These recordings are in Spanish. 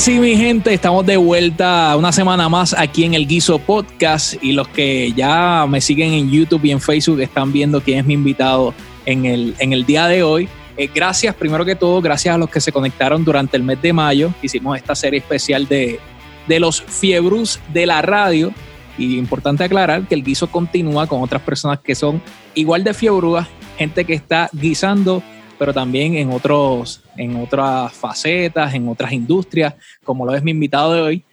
así, mi gente, estamos de vuelta una semana más aquí en el Guiso Podcast y los que ya me siguen en YouTube y en Facebook están viendo quién es mi invitado en el, en el día de hoy. Eh, gracias, primero que todo, gracias a los que se conectaron durante el mes de mayo. Hicimos esta serie especial de, de los fiebrus de la radio. Y importante aclarar que el guiso continúa con otras personas que son igual de fiebrúas, gente que está guisando pero también en, otros, en otras facetas, en otras industrias, como lo es mi invitado de hoy,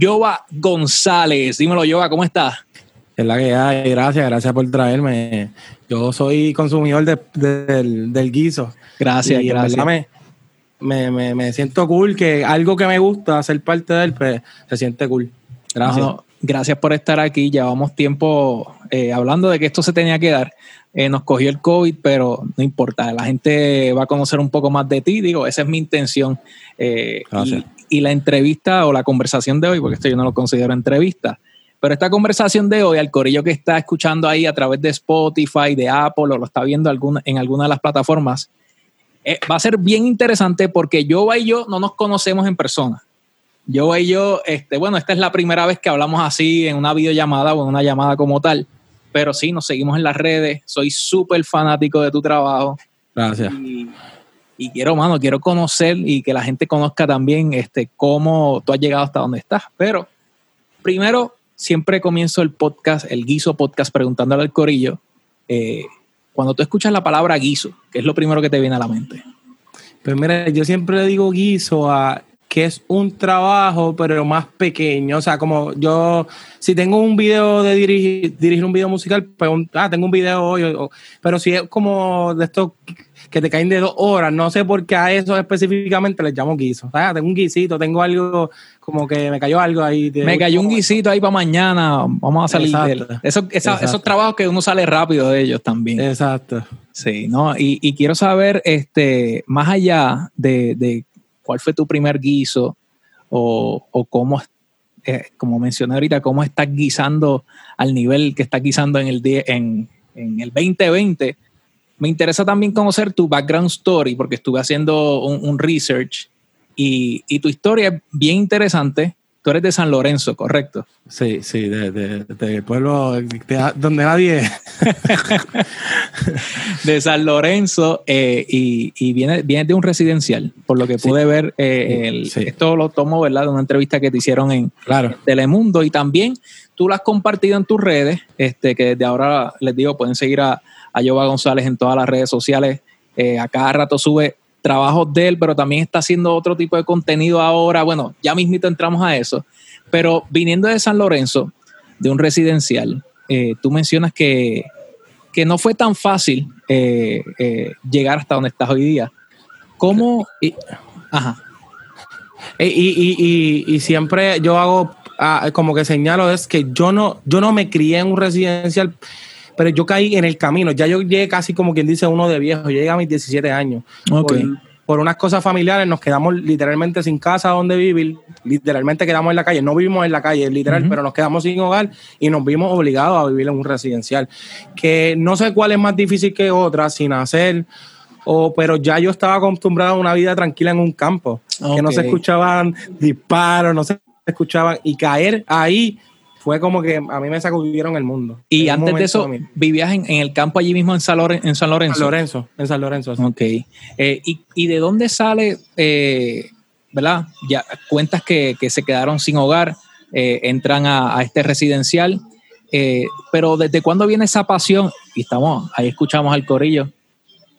Jova González. Dímelo, Jova, ¿cómo estás? Es la que hay, gracias, gracias por traerme. Yo soy consumidor del, guiso. Gracias, gracias. Me, me, me, siento cool, que algo que me gusta, ser parte de él, pues se siente cool. Gracias. gracias por estar aquí. Llevamos tiempo eh, hablando de que esto se tenía que dar. Eh, nos cogió el COVID, pero no importa, la gente va a conocer un poco más de ti, digo, esa es mi intención. Eh, y, la entrevista o la conversación de hoy, porque esto yo no lo considero entrevista, pero esta conversación de hoy, al corillo que está escuchando ahí a través de Spotify, de Apple, o lo está viendo en alguna de las plataformas, eh, va a ser bien interesante porque yo y yo no nos conocemos en persona. Yo y yo, este, bueno, esta es la primera vez que hablamos así en una videollamada o en una llamada como tal pero sí, nos seguimos en las redes. Soy súper fanático de tu trabajo. Gracias. Y, quiero, mano, quiero conocer y que la gente conozca también este, cómo tú has llegado hasta donde estás. Pero primero, siempre comienzo el podcast, el guiso podcast, preguntándole al corillo. Eh, cuando tú escuchas la palabra guiso, ¿qué es lo primero que te viene a la mente? Pues mira, yo siempre le digo guiso a que es un trabajo, pero más pequeño. O sea, como yo, si tengo un video de dirigir, dirigir un video musical, pues, ah, tengo un video hoy, pero si es como de estos que te caen de dos horas, no sé por qué a eso específicamente les llamo guiso. Ah, tengo un guisito, tengo algo, como que me cayó algo ahí. me cayó un guisito ahí para mañana, vamos a salir de él. esos trabajos que uno sale rápido de ellos también. Exacto. Sí, ¿no? Y, quiero saber, este, más allá de, de cuál fue tu primer guiso o, cómo, eh, como mencioné ahorita, cómo estás guisando al nivel que estás guisando en el, en, en el 2020. Me interesa también conocer tu background story porque estuve haciendo un, un research y, y, tu historia es bien interesante Tú eres de San Lorenzo, ¿correcto? Sí, sí, de, de, pueblo donde nadie. de San Lorenzo eh, y, y viene, viene de un residencial, por lo que pude ver. Eh, esto lo tomo, ¿verdad? De una entrevista que te hicieron en, claro. Telemundo y también tú lo has compartido en tus redes, este, que desde ahora les digo, pueden seguir a, a González en todas las redes sociales. Eh, a cada rato sube trabajos de él, pero también está haciendo otro tipo de contenido ahora. Bueno, ya mismito entramos a eso. Pero viniendo de San Lorenzo, de un residencial, eh, tú mencionas que, que, no fue tan fácil eh, eh, llegar hasta donde estás hoy día. ¿Cómo? Y, ajá. Y, y, siempre yo hago, ah, como que señalo, es que yo no, yo no me crié en un residencial pero yo caí en el camino. Ya yo llegué casi como quien dice uno de viejo, yo llegué a mis 17 años. Por, unas cosas familiares nos quedamos literalmente sin casa donde vivir, literalmente quedamos en la calle, no vivimos en la calle, literal, pero nos quedamos sin hogar y nos vimos obligados a vivir en un residencial. Que no sé cuál es más difícil que otra, sin hacer o, pero ya yo estaba acostumbrado a una vida tranquila en un campo, que no se escuchaban disparos, no se escuchaban, y caer ahí fue como que a mí me sacudieron el mundo. Y antes de eso, ¿vivías en, el campo allí mismo en San, Lorenzo? En San Lorenzo, en San Lorenzo. Ok. Eh, y, de dónde sale, eh, verdad? Ya cuentas que, se quedaron sin hogar, eh, entran a, a, este residencial, pero ¿desde cuándo viene esa pasión? Y estamos, ahí escuchamos al corillo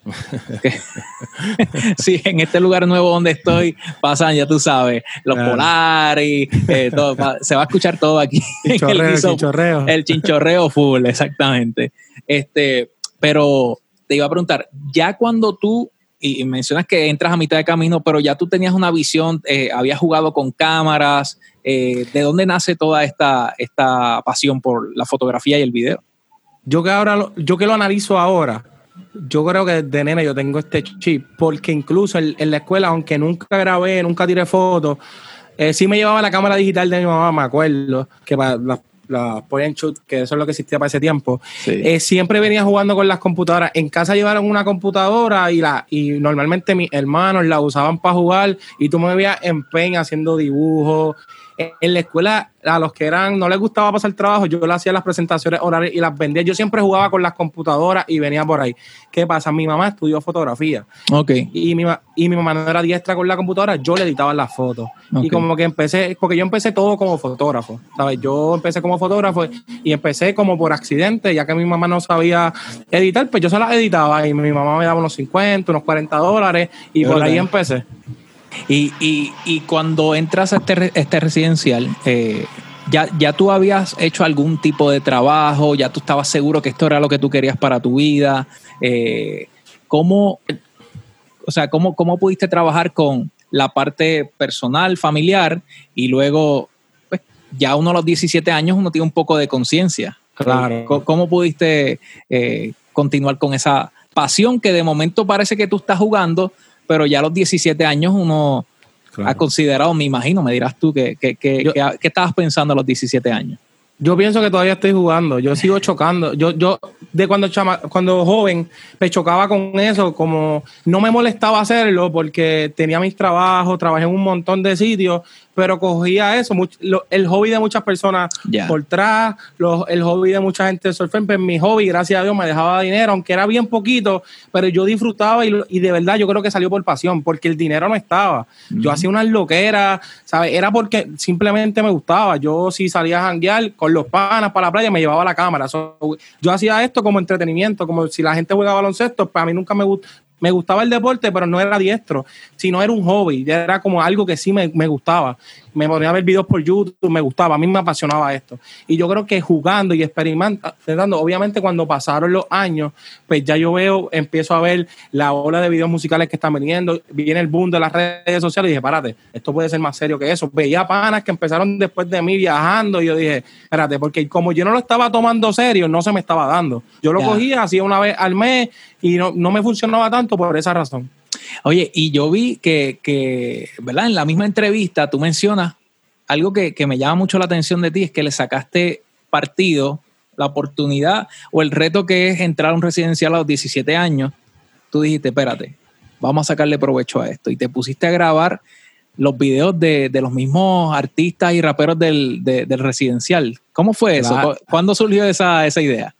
sí, en este lugar nuevo donde estoy pasan, ya tú sabes, los polares, eh, todo, se va a escuchar todo aquí. el, chinchorreo. El chinchorreo full, exactamente. Este, pero te iba a preguntar, ya cuando tú, y mencionas que entras a mitad de camino, pero ya tú tenías una visión, eh, habías jugado con cámaras, eh, ¿de dónde nace toda esta, esta pasión por la fotografía y el video? Yo que ahora, yo que lo analizo ahora, yo creo que de nene yo tengo este chip, porque incluso en, la escuela, aunque nunca grabé, nunca tiré fotos, eh, sí me llevaba la cámara digital de mi mamá, me acuerdo, que para la point and shoot, que eso es lo que existía para ese tiempo, eh, siempre venía jugando con las computadoras. En casa llevaron una computadora y la y normalmente mis hermanos la usaban para jugar y tú me veías en pen haciendo dibujos, en la escuela a los que eran no les gustaba pasar trabajo, yo le hacía las presentaciones orales y las vendía. Yo siempre jugaba con las computadoras y venía por ahí. ¿Qué pasa? Mi mamá estudió fotografía. Ok. Y mi, y mi mamá no era diestra con la computadora, yo le editaba las fotos. Y como que empecé, porque yo empecé todo como fotógrafo, ¿sabes? Yo empecé como fotógrafo y empecé como por accidente, ya que mi mamá no sabía editar, pues yo se las editaba y mi mamá me daba unos 50, unos 40 dólares y por ahí empecé. Y, y, y cuando entras a este, este residencial, eh, ya, ya tú habías hecho algún tipo de trabajo, ya tú estabas seguro que esto era lo que tú querías para tu vida. Eh, ¿Cómo, o sea, cómo, cómo pudiste trabajar con la parte personal, familiar, y luego, pues, ya uno a los 17 años uno tiene un poco de conciencia. Claro. ¿Cómo, pudiste eh, continuar con esa pasión que de momento parece que tú estás jugando, pero ya a los 17 años uno ha considerado, me imagino, me dirás tú, que, que, que, ¿qué estabas pensando a los 17 años? Yo pienso que todavía estoy jugando, yo sigo chocando. Yo, yo de cuando chama, cuando joven me chocaba con eso, como no me molestaba hacerlo porque tenía mis trabajos, trabajé en un montón de sitios pero cogía eso, el hobby de muchas personas por atrás, el hobby de mucha gente de surfing, pues mi hobby, gracias a Dios, me dejaba dinero, aunque era bien poquito, pero yo disfrutaba y, de verdad yo creo que salió por pasión, porque el dinero no estaba. Yo hacía unas loqueras, ¿sabes? Era porque simplemente me gustaba. Yo si salía a janguear con los panas para la playa, me llevaba la cámara. yo hacía esto como entretenimiento, como si la gente juega baloncesto, pues a mí nunca me, me gustaba el deporte, pero no era diestro, sino era un hobby, era como algo que sí me, me gustaba me ponía a ver videos por YouTube, me gustaba, a mí me apasionaba esto. Y yo creo que jugando y experimentando, obviamente cuando pasaron los años, pues ya yo veo, empiezo a ver la ola de videos musicales que están viniendo, viene el boom de las redes sociales y dije, párate, esto puede ser más serio que eso. Veía panas que empezaron después de mí viajando y yo dije, espérate, porque como yo no lo estaba tomando serio, no se me estaba dando. Yo lo cogía, hacía una vez al mes y no, no me funcionaba tanto por esa razón. Oye, y yo vi que, que, ¿verdad? En la misma entrevista tú mencionas algo que, me llama mucho la atención de ti, es que le sacaste partido, la oportunidad o el reto que es entrar a un residencial a los 17 años. Tú dijiste, espérate, vamos a sacarle provecho a esto. Y te pusiste a grabar los videos de, los mismos artistas y raperos del, residencial. ¿Cómo fue eso? ¿Cuándo surgió esa, esa idea?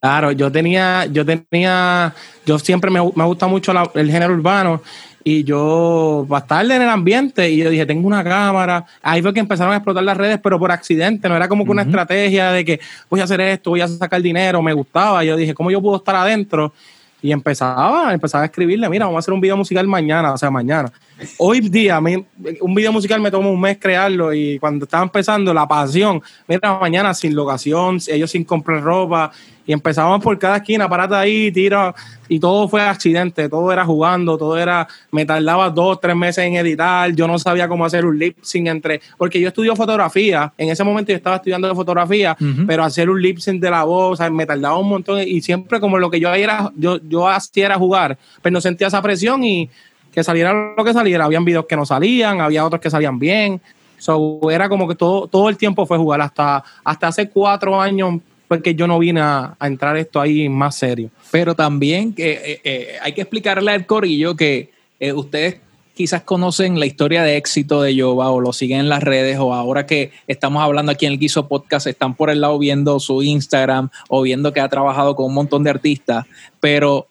Claro, yo tenía, yo tenía, yo siempre me, me gusta mucho el género urbano y yo, para estar en el ambiente, y yo dije, tengo una cámara. Ahí fue que empezaron a explotar las redes, pero por accidente, no era como que una estrategia de que voy a hacer esto, voy a sacar dinero, me gustaba. Yo dije, ¿cómo yo puedo estar adentro? Y empezaba, empezaba a escribirle, mira, vamos a hacer un video musical mañana, o sea, mañana. Hoy día, un video musical me tomó un mes crearlo y cuando estaba empezando, la pasión, mira, mañana sin locación, ellos sin comprar ropa, y empezábamos por cada esquina, parate ahí, tira, y todo fue accidente, todo era jugando, todo era, me tardaba dos, tres meses en editar, yo no sabía cómo hacer un lip sync entre, porque yo estudio fotografía, en ese momento yo estaba estudiando fotografía, pero hacer un lip sync de la voz, me tardaba un montón, y siempre como lo que yo era, yo, yo hacía era jugar, pero no sentía esa presión y que saliera lo que saliera, habían videos que no salían, había otros que salían bien, So, era como que todo, todo el tiempo fue jugar. Hasta, hasta hace cuatro años porque yo no vine a, entrar esto ahí más serio. Pero también que eh, eh, hay que explicarle al corillo que eh, ustedes quizás conocen la historia de éxito de Yoba o lo siguen en las redes o ahora que estamos hablando aquí en el Guiso Podcast están por el lado viendo su Instagram o viendo que ha trabajado con un montón de artistas, pero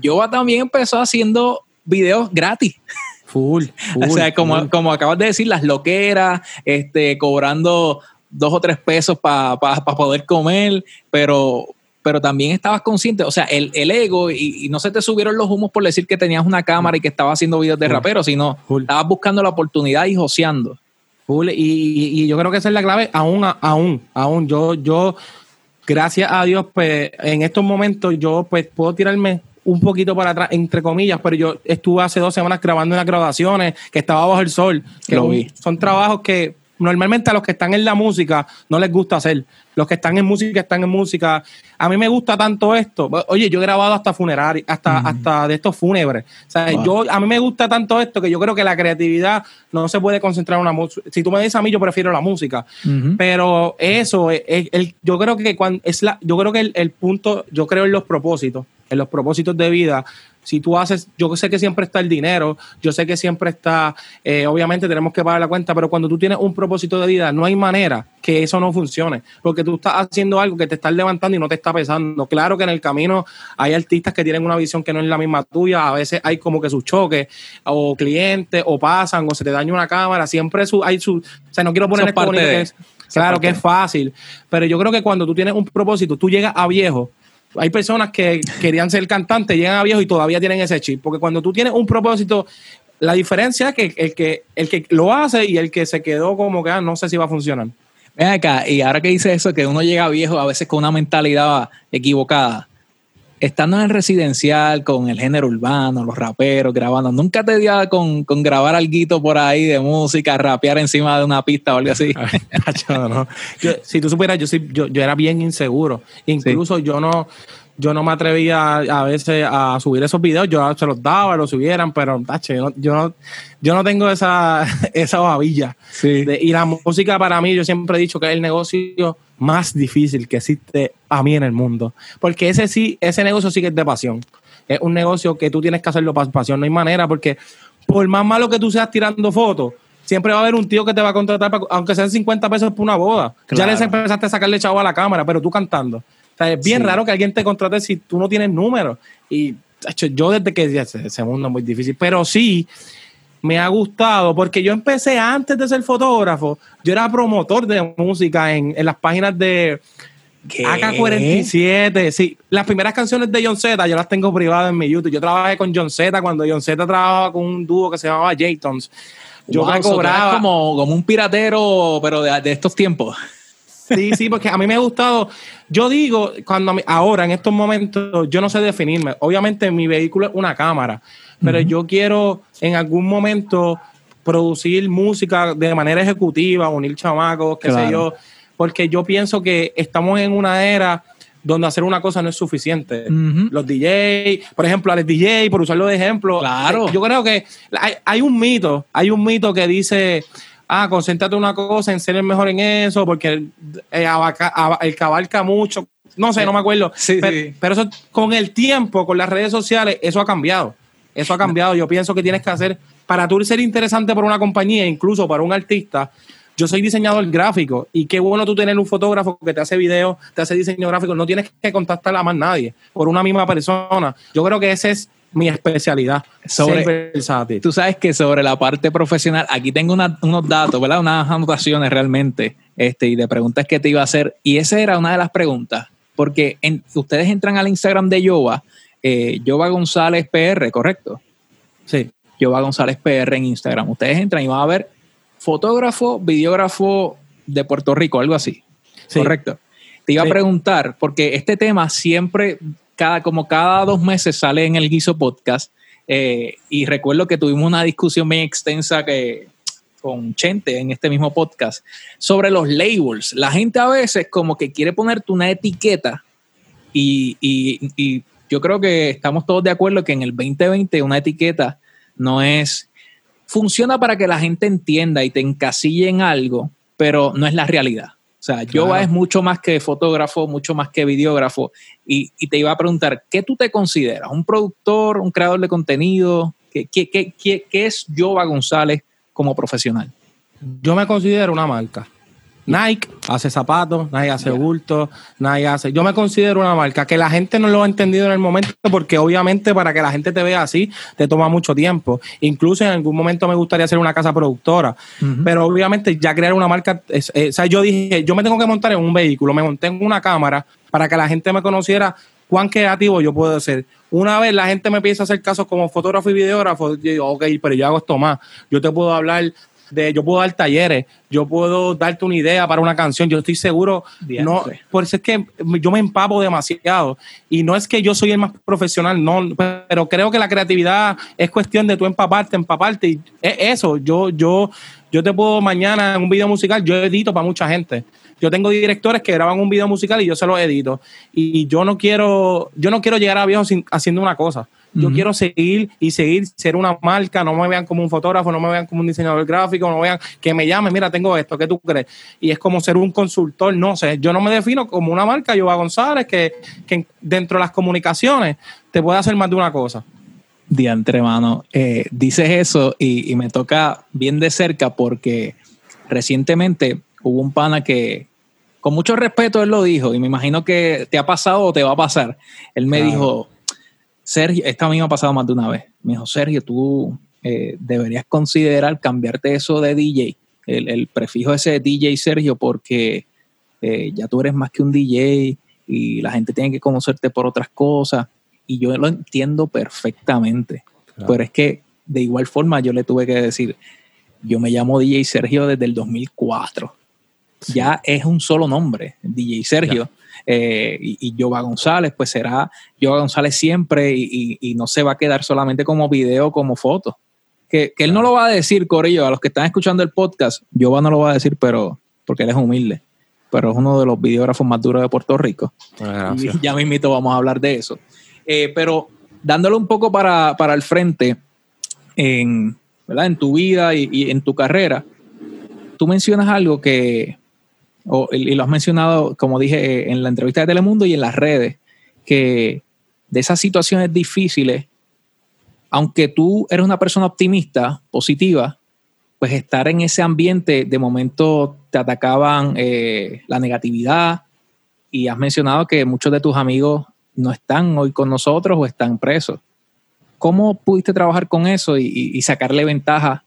Yoba también empezó haciendo videos gratis. Full, o sea, como, como acabas de decir, las loqueras, este, cobrando dos o tres pesos para poder comer, pero, pero también estabas consciente, o sea, el, ego, y, no se te subieron los humos por decir que tenías una cámara y que estabas haciendo videos de rapero, sino estabas buscando la oportunidad y joseando. Y, yo creo que esa es la clave, aún, aún, aún, yo, yo, gracias a Dios, pues en estos momentos yo pues puedo tirarme un poquito para atrás, entre comillas, pero yo estuve hace dos semanas grabando unas grabaciones que estaba bajo el sol, que son trabajos que normalmente a los que están en la música no les gusta hacer. Los que están en música están en música. A mí me gusta tanto esto. Oye, yo he grabado hasta funerarios, hasta, hasta de estos fúnebres. O sea, yo, a mí me gusta tanto esto que yo creo que la creatividad no se puede concentrar en una música. Si tú me dices a mí, yo prefiero la música. Pero eso, es, el, yo creo que cuando es la, yo creo que el, el punto, yo creo en los propósitos, en los propósitos de vida si tú haces, yo sé que siempre está el dinero, yo sé que siempre está, eh, obviamente tenemos que pagar la cuenta, pero cuando tú tienes un propósito de vida, no hay manera que eso no funcione, porque tú estás haciendo algo que te está levantando y no te está pesando. Claro que en el camino hay artistas que tienen una visión que no es la misma tuya, a veces hay como que sus choques, o clientes, o pasan, o se te daña una cámara, siempre su, hay su, o sea, no quiero poner esto que es, claro que es fácil, pero yo creo que cuando tú tienes un propósito, tú llegas a viejo hay personas que querían ser cantantes, llegan a viejo y todavía tienen ese chip. Porque cuando tú tienes un propósito, la diferencia es que el que, el que lo hace y el que se quedó como que ah, no sé si va a funcionar. Ven acá, y ahora que dice eso, que uno llega viejo a veces con una mentalidad equivocada estando en el residencial con el género urbano, los raperos grabando, ¿nunca te dio con, con grabar algo por ahí de música, rapear encima de una pista o algo así? si tú supieras, yo, yo, yo era bien inseguro. Incluso yo no yo no me atrevía a, veces a subir esos videos, yo se los daba, los subieran, pero yo, no, yo no tengo esa, esa babilla. y la música para mí, yo siempre he dicho que es el negocio más difícil que existe a mí en el mundo. Porque ese sí, ese negocio sí que es de pasión. Es un negocio que tú tienes que hacerlo para pasión, no hay manera, porque por más malo que tú seas tirando fotos, siempre va a haber un tío que te va a contratar, aunque sean 50 pesos por una boda. Ya les empezaste a sacarle chavo a la cámara, pero tú cantando es bien raro que alguien te contrate si tú no tienes números. Y yo desde que ese mundo es muy difícil, pero sí me ha gustado porque yo empecé antes de ser fotógrafo, yo era promotor de música en, las páginas de AK47. Sí, las primeras canciones de John Z yo las tengo privadas en mi YouTube. Yo trabajé con John Z cuando John Z trabajaba con un dúo que se llamaba Jaytons. Yo me cobraba como, como un piratero, pero de estos tiempos. Sí, sí, porque a mí me ha gustado. Yo digo, cuando ahora, en estos momentos, yo no sé definirme. Obviamente, mi vehículo es una cámara, pero yo quiero en algún momento producir música de manera ejecutiva, unir chamacos, qué sé yo, porque yo pienso que estamos en una era donde hacer una cosa no es suficiente. Los DJ, por ejemplo, al DJ, por usarlo de ejemplo, claro. yo creo que hay, hay un mito, hay un mito que dice ah, concéntrate en una cosa, en ser el mejor en eso, porque el, eh, el cabalca mucho. No sé, no me acuerdo. pero, eso con el tiempo, con las redes sociales, eso ha cambiado. Eso ha cambiado. Yo pienso que tienes que hacer, para tú ser interesante para una compañía, incluso para un artista, yo soy diseñador gráfico y qué bueno tú tener un fotógrafo que te hace video, te hace diseño gráfico. No tienes que contactar a más nadie por una misma persona. Yo creo que ese es mi especialidad. Sobre, Tú sabes que sobre la parte profesional, aquí tengo unos datos, ¿verdad? Unas anotaciones realmente, este, y de preguntas que te iba a hacer. Y esa era una de las preguntas, porque ustedes entran al Instagram de Yoba, eh, Yoba González PR, ¿correcto? Sí. Yoba González PR en Instagram. Ustedes entran y van a ver fotógrafo, videógrafo de Puerto Rico, algo así. Correcto. Te iba a preguntar, porque este tema siempre cada, como cada dos meses sale en el Guiso Podcast. Eh, y recuerdo que tuvimos una discusión bien extensa que, con Chente en este mismo podcast sobre los labels. La gente a veces como que quiere ponerte una etiqueta y, y, yo creo que estamos todos de acuerdo que en el 2020 una etiqueta no es, funciona para que la gente entienda y te encasille en algo, pero no es la realidad. O sea, claro. es mucho más que fotógrafo, mucho más que videógrafo. Y, te iba a preguntar, ¿qué tú te consideras? ¿Un productor, un creador de contenido? ¿Qué, qué, qué, qué es Jova González como profesional? Yo me considero una marca. Nike hace zapatos, Nike hace bultos, Nike hace. Yo me considero una marca que la gente no lo ha entendido en el momento, porque obviamente para que la gente te vea así, te toma mucho tiempo. Incluso en algún momento me gustaría hacer una casa productora, pero obviamente ya crear una marca. O sea, yo dije, yo me tengo que montar en un vehículo, me monté en una cámara para que la gente me conociera cuán creativo yo puedo ser. Una vez la gente me empieza a hacer casos como fotógrafo y videógrafo, yo digo, ok, pero yo hago esto más. Yo te puedo hablar yo puedo dar talleres, yo puedo darte una idea para una canción, yo estoy seguro, no, por eso es que yo me empapo demasiado. Y no es que yo soy el más profesional, no, pero creo que la creatividad es cuestión de tú empaparte, empaparte y es eso, yo, yo, Yo te puedo mañana en un video musical, yo edito para mucha gente. Yo tengo directores que graban un video musical y yo se lo edito. Y yo no quiero, yo no quiero llegar a viejo haciendo una cosa. Yo quiero seguir y seguir, ser una marca, no me vean como un fotógrafo, no me vean como un diseñador gráfico, no me vean que me llamen, mira, tengo esto, ¿qué tú crees? Y es como ser un consultor, no sé, yo no me defino como una marca, Yoba González, que, que dentro de las comunicaciones te puede hacer más de una cosa. Diantre, mano, eh, dices eso y, y me toca bien de cerca porque recientemente hubo un pana que, con mucho respeto, él lo dijo, y me imagino que te ha pasado o te va a pasar. Él me dijo, Sergio, esta a mí me ha pasado más de una vez. Me dijo, Sergio, tú eh, deberías considerar cambiarte eso de DJ, el, prefijo ese de DJ Sergio, porque eh, ya tú eres más que un DJ y la gente tiene que conocerte por otras cosas. Y yo lo entiendo perfectamente. Pero es que de igual forma yo le tuve que decir, yo me llamo DJ Sergio desde el 2004. Ya es un solo nombre, DJ Sergio. Eh, y, y Jova González, pues será Jova González siempre y, no se va a quedar solamente como video, como foto. Que, él no lo va a decir, Corillo, a los que están escuchando el podcast, Jova no lo va a decir, pero porque él es humilde, pero es uno de los videógrafos más duros de Puerto Rico. Ah, y ya mismito vamos a hablar de eso. Eh, pero dándolo un poco para, el frente en, ¿verdad? en tu vida y en tu carrera, tú mencionas algo que, y lo has mencionado, como dije en la entrevista de Telemundo y en las redes, que de esas situaciones difíciles, aunque tú eres una persona optimista, positiva, pues estar en ese ambiente, de momento te atacaban eh, la negatividad y has mencionado que muchos de tus amigos no están hoy con nosotros o están presos. ¿Cómo pudiste trabajar con eso y, sacarle ventaja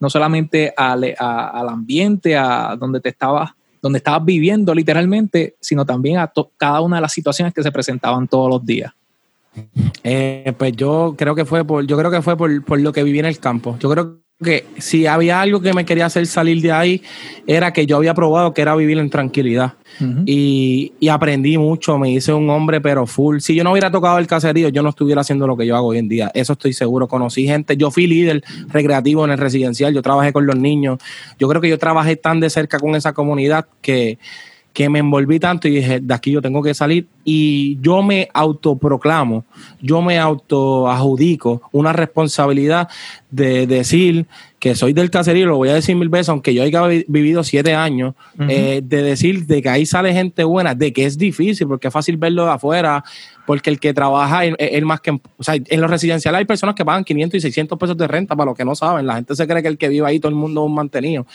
no solamente al, al ambiente, a donde te estabas donde estabas viviendo literalmente, sino también a cada una de las situaciones que se presentaban todos los días. Eh, pues yo creo que fue por, yo creo que fue por, por, lo que viví en el campo. Yo creo que si había algo que me quería hacer salir de ahí, era que yo había probado que era vivir en tranquilidad. y, y, aprendí mucho, me hice un hombre, pero full. Si yo no hubiera tocado el caserío, yo no estuviera haciendo lo que yo hago hoy en día. Eso estoy seguro. Conocí gente, yo fui líder recreativo en el residencial, yo trabajé con los niños. Yo creo que yo trabajé tan de cerca con esa comunidad que que me envolví tanto y dije, de aquí yo tengo que salir y yo me autoproclamo, yo me autoadjudico una responsabilidad de decir que soy del caserío, lo voy a decir mil veces, aunque yo haya vivido siete años, eh, de decir de que ahí sale gente buena, de que es difícil, porque es fácil verlo de afuera, porque el que trabaja es, más que, o sea, en los residenciales hay personas que pagan 500 y 600 pesos de renta, para los que no saben, la gente se cree que el que vive ahí todo el mundo es un mantenido.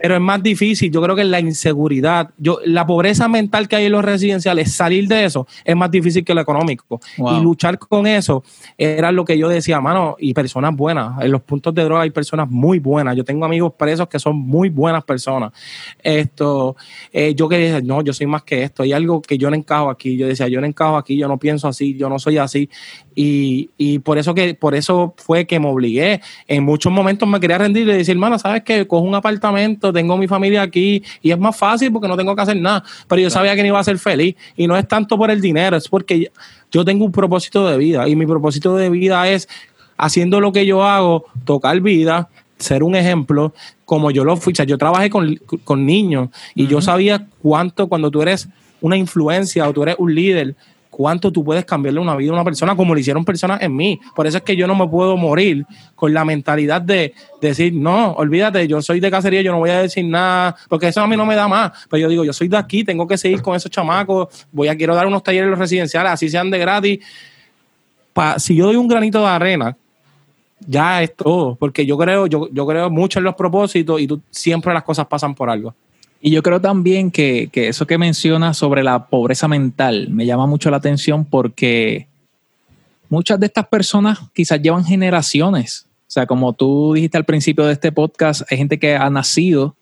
Pero es más difícil, yo creo que la inseguridad, yo, la pobreza mental que hay en los residenciales, salir de eso es más difícil que lo económico. Y luchar con eso era lo que yo decía, mano, y personas buenas, en los puntos de droga hay personas muy muy buenas. Yo tengo amigos presos que son muy buenas personas. Esto, eh, yo quería decir, no, yo soy más que esto. Hay algo que yo no encajo aquí. Yo decía, yo no encajo aquí, yo no pienso así, yo no soy así. Y, y por eso que, por eso fue que me obligué. En muchos momentos me quería rendir y decir, hermano, ¿sabes qué? Cojo un apartamento, tengo mi familia aquí y es más fácil porque no tengo que hacer nada. Pero yo sabía que no iba a ser feliz. Y no es tanto por el dinero, es porque yo tengo un propósito de vida y mi propósito de vida es haciendo lo que yo hago, tocar vida, ser un ejemplo como yo lo fui. O sea, yo trabajé con, niños y yo sabía cuánto cuando tú eres una influencia o tú eres un líder, cuánto tú puedes cambiarle una vida a una persona como lo hicieron personas en mí. Por eso es que yo no me puedo morir con la mentalidad de, decir, no, olvídate, yo soy de cacería, yo no voy a decir nada, porque eso a mí no me da más. Pero yo digo, yo soy de aquí, tengo que seguir con esos chamacos, voy a quiero dar unos talleres los residenciales, así sean de gratis. si yo doy un granito de arena, ya es todo, porque yo creo, yo, yo creo mucho en los propósitos y tú, siempre las cosas pasan por algo. Y yo creo también que, que eso que mencionas sobre la pobreza mental me llama mucho la atención porque muchas de estas personas quizás llevan generaciones. O sea, como tú dijiste al principio de este podcast, hay gente que ha nacido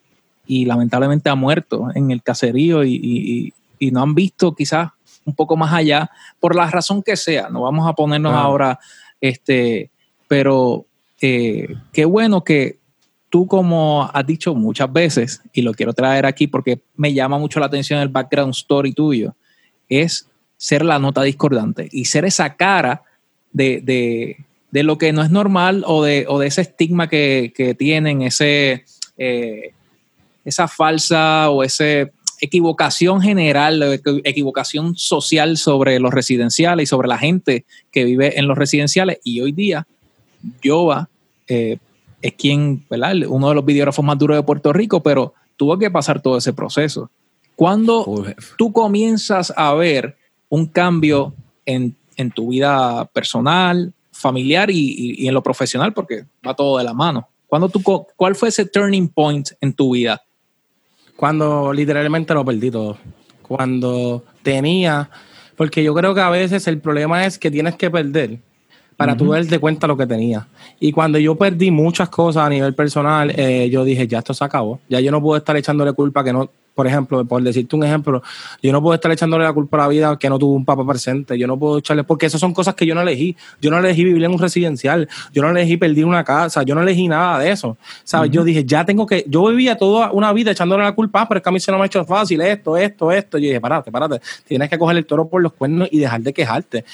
y lamentablemente ha muerto en el caserío y, y, no han visto quizás un poco más allá por la razón que sea. No vamos a ponernos ahora este, pero eh, qué bueno que tú, como has dicho muchas veces, y lo quiero traer aquí porque me llama mucho la atención el background story tuyo, es ser la nota discordante y ser esa cara de, lo que no es normal o de, ese estigma que, tienen, ese, eh, esa falsa o esa equivocación general, equivocación social sobre los residenciales y sobre la gente que vive en los residenciales. Y hoy día, Yoba eh, es quien, ¿verdad? Uno de los videógrafos más duros de Puerto Rico, pero tuvo que pasar todo ese proceso. Cuando tú comienzas a ver un cambio en, tu vida personal, familiar y, en lo profesional, porque va todo de la mano. Cuando tú, ¿Cuál fue ese turning point en tu vida? Cuando literalmente lo perdí todo. Cuando tenía, porque yo creo que a veces el problema es que tienes que perder para tú darte cuenta lo que tenía. Y cuando yo perdí muchas cosas a nivel personal, eh, yo dije, ya esto se acabó. Ya yo no puedo estar echándole culpa que no, por ejemplo, por decirte un ejemplo, yo no puedo estar echándole la culpa a la vida que no tuvo un papá presente. Yo no puedo echarle, porque esas son cosas que yo no elegí. Yo no elegí vivir en un residencial. Yo no elegí perder una casa. Yo no elegí nada de eso. ¿Sabes? Yo dije, ya tengo que, yo vivía toda una vida echándole la culpa, ah, pero es que a mí se no me ha hecho fácil esto, esto, esto. Yo dije, párate, párate. Tienes que coger el toro por los cuernos y dejar de quejarte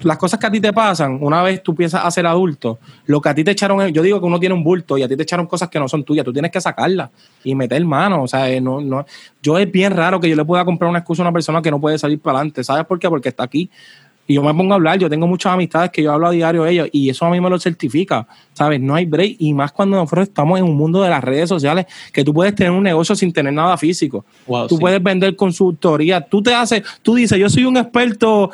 las cosas que a ti te pasan, una vez tú piensas a ser adulto, lo que a ti te echaron, yo digo que uno tiene un bulto y a ti te echaron cosas que no son tuyas, tú tienes que sacarlas y meter mano, o sea, eh, no, no, yo es bien raro que yo le pueda comprar una excusa a una persona que no puede salir para adelante, ¿sabes por qué? Porque está aquí. Y yo me pongo a hablar, yo tengo muchas amistades que yo hablo a diario de ellos y eso a mí me lo certifica, ¿sabes? No hay break y más cuando nosotros estamos en un mundo de las redes sociales que tú puedes tener un negocio sin tener nada físico. tú puedes vender consultoría, tú te haces, tú dices, yo soy un experto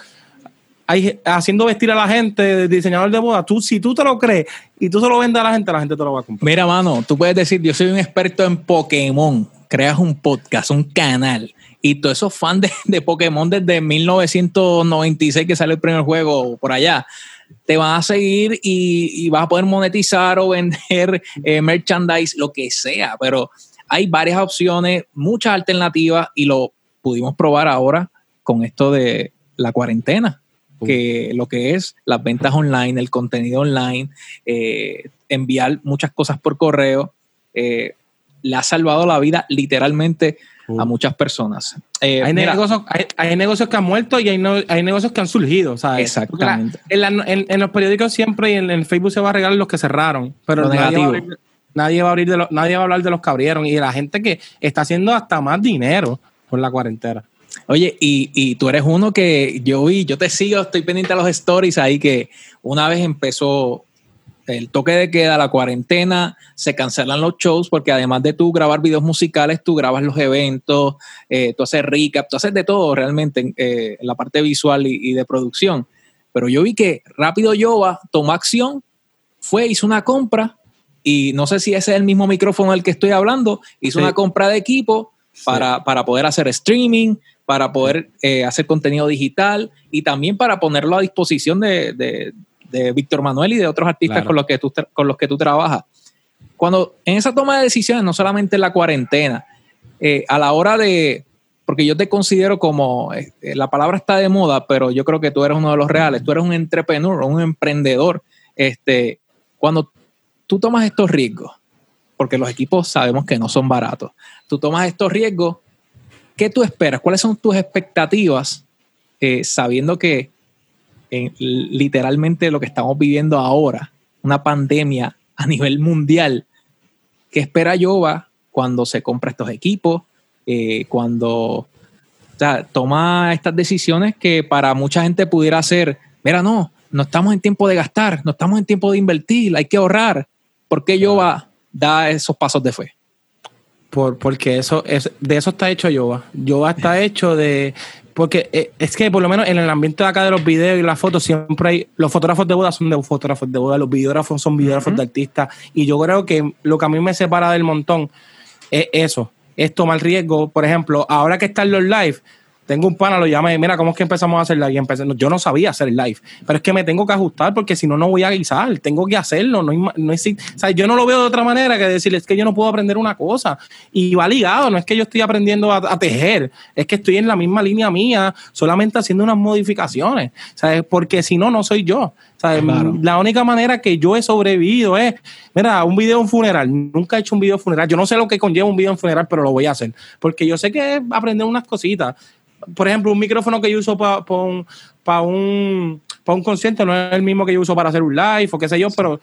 haciendo vestir a la gente, diseñador de boda, tú, si tú te lo crees y tú se lo vendes a la gente, la gente te lo va a comprar. Mira, mano, tú puedes decir, yo soy un experto en Pokémon, creas un podcast, un canal, y todos esos fans de, Pokémon desde 1996 que sale el primer juego por allá, te van a seguir y, vas a poder monetizar o vender eh, merchandise, lo que sea, pero hay varias opciones, muchas alternativas y lo pudimos probar ahora con esto de la cuarentena que lo que es las ventas online, el contenido online, eh, enviar muchas cosas por correo, eh, le ha salvado la vida literalmente a muchas personas. Eh, hay, negocios, hay, negocios que han muerto y hay, hay negocios que han surgido. Exactamente. en, los periódicos siempre y en, Facebook se va a regalar los que cerraron, pero nadie va, nadie va, a abrir de nadie va a hablar de los que abrieron y de la gente que está haciendo hasta más dinero por la cuarentena. Oye, y, tú eres uno que yo vi, yo te sigo, estoy pendiente a los stories ahí que una vez empezó el toque de queda, la cuarentena, se cancelan los shows porque además de tú grabar videos musicales, tú grabas los eventos, eh, tú haces recap, tú haces de todo realmente eh, en la parte visual y, de producción. Pero yo vi que Rápido Yoba tomó acción, fue, hizo una compra y no sé si ese es el mismo micrófono del que estoy hablando, hizo una compra de equipo para, para poder hacer streaming, para poder eh, hacer contenido digital y también para ponerlo a disposición de, Víctor Manuel y de otros artistas con, los que tú, con los que tú trabajas. Cuando en esa toma de decisiones, no solamente en la cuarentena, eh, a la hora de, porque yo te considero como, eh, la palabra está de moda, pero yo creo que tú eres uno de los reales, tú eres un entrepreneur, un emprendedor, este, cuando tú tomas estos riesgos, porque los equipos sabemos que no son baratos, tú tomas estos riesgos ¿Qué tú esperas? ¿Cuáles son tus expectativas eh, sabiendo que eh, literalmente lo que estamos viviendo ahora, una pandemia a nivel mundial, ¿qué espera Yoba cuando se compra estos equipos? Eh, cuando toma estas decisiones que para mucha gente pudiera ser, mira, no, no estamos en tiempo de gastar, no estamos en tiempo de invertir, hay que ahorrar. ¿Por qué Yoba da esos pasos de fe? Por, porque eso es, de eso está hecho Yoba. Yoba está hecho de. Porque eh, es que por lo menos en el ambiente de acá de los videos y las fotos siempre hay. Los fotógrafos de boda son de fotógrafos de boda, los videógrafos son videógrafos de artistas. Y yo creo que lo que a mí me separa del montón es eso. Es tomar riesgo. Por ejemplo, ahora que están los live tengo un pana, lo llama y mira, ¿cómo es que empezamos a hacer live? Y empecé, yo no sabía hacer live, pero es que me tengo que ajustar porque si no, no voy a guisar, tengo que hacerlo. No, no es, o sea, yo no lo veo de otra manera que decir, es que yo no puedo aprender una cosa. Y va ligado, no es que yo estoy aprendiendo a, tejer, es que estoy en la misma línea mía, solamente haciendo unas modificaciones, ¿sabes? Porque si no, no soy yo. La única manera que yo he sobrevivido es, mira, un video en funeral. Nunca he hecho un video en funeral. Yo no sé lo que conlleva un video en funeral, pero lo voy a hacer. Porque yo sé que aprender unas cositas por ejemplo, un micrófono que yo uso para un, para un, un concierto no es el mismo que yo uso para hacer un live o qué sé yo, pero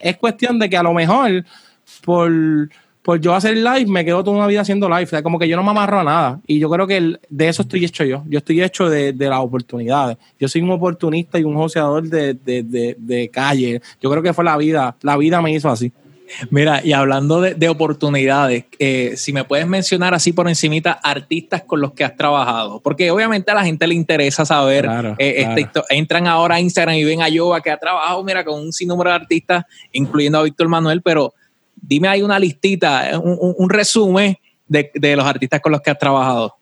es cuestión de que a lo mejor por, por yo hacer live, me quedo toda una vida haciendo live. O sea, como que yo no me amarro a nada. Y yo creo que de eso estoy hecho yo. Yo estoy hecho de, las oportunidades. Yo soy un oportunista y un joseador de, de, calle. Yo creo que fue la vida. La vida me hizo así. Mira, y hablando de, oportunidades, eh, si me puedes mencionar así por encimita artistas con los que has trabajado, porque obviamente a la gente le interesa saber, eh, entran ahora a Instagram y ven a Yoba que ha trabajado, mira, con un sinnúmero de artistas, incluyendo a Víctor Manuel, pero dime ahí una listita, un, resumen de, los artistas con los que has trabajado.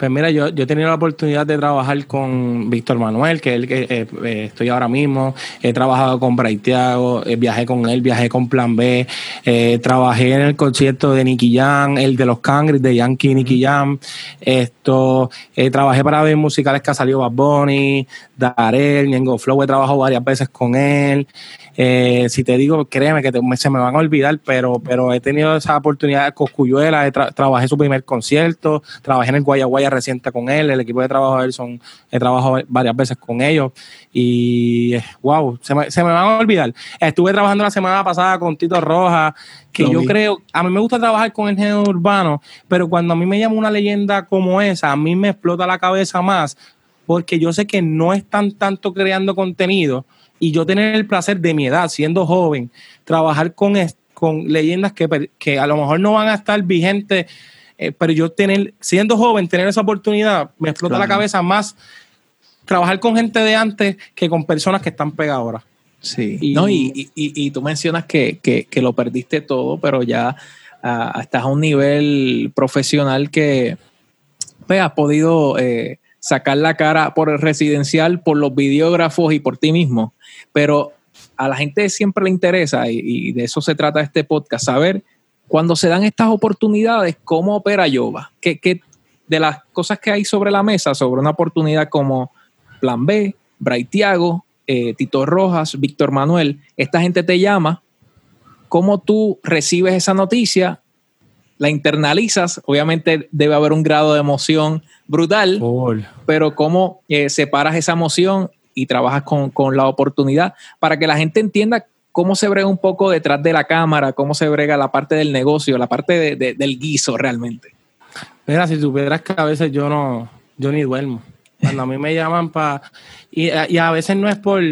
Pues mira, yo, yo he tenido la oportunidad de trabajar con Víctor Manuel, que es el que eh, eh, estoy ahora mismo. He trabajado con Braithiago, eh, viajé con él, viajé con Plan B. trabajé en el concierto de Nicky Jam, el de los Cangris, de Yankee Nicky Jam. Esto, trabajé para ver musicales que ha salido Bad Bunny, Darel, Ñengo Flow. He trabajado varias veces con él. Eh, si te digo, créeme que se me van a olvidar, pero, pero he tenido esa oportunidad de Coscuyuela, trabajé su primer concierto, trabajé en el Guayaguaya reciente con él, el equipo de trabajo de él son, he trabajado varias veces con ellos y wow, se me, se me van a olvidar. Estuve trabajando la semana pasada con Tito Rojas, que yo creo, a mí me gusta trabajar con el género urbano, pero cuando a mí me llama una leyenda como esa, a mí me explota la cabeza más porque yo sé que no están tanto creando contenido, y yo tener el placer de mi edad, siendo joven, trabajar con, con leyendas que, que a lo mejor no van a estar vigentes, eh, pero yo tener, siendo joven, tener esa oportunidad, me explota la cabeza más trabajar con gente de antes que con personas que están pegadas ahora. Sí, y, no, y, y, tú mencionas que, que, que, lo perdiste todo, pero ya uh, estás a un nivel profesional que pues, has podido eh, sacar la cara por el residencial, por los videógrafos y por ti mismo. Pero a la gente siempre le interesa, y, de eso se trata este podcast, saber cuando se dan estas oportunidades, cómo opera Yoba. ¿Qué, de las cosas que hay sobre la mesa, sobre una oportunidad como Plan B, Braithiago, eh, Tito Rojas, Víctor Manuel, esta gente te llama, cómo tú recibes esa noticia, la internalizas, obviamente debe haber un grado de emoción brutal, pero cómo eh, separas esa emoción y trabajas con, la oportunidad para que la gente entienda cómo se brega un poco detrás de la cámara, cómo se brega la parte del negocio, la parte del guiso realmente. Mira, si supieras que a veces yo no, yo ni duermo. Cuando a mí me llaman para... Y, a veces no es por...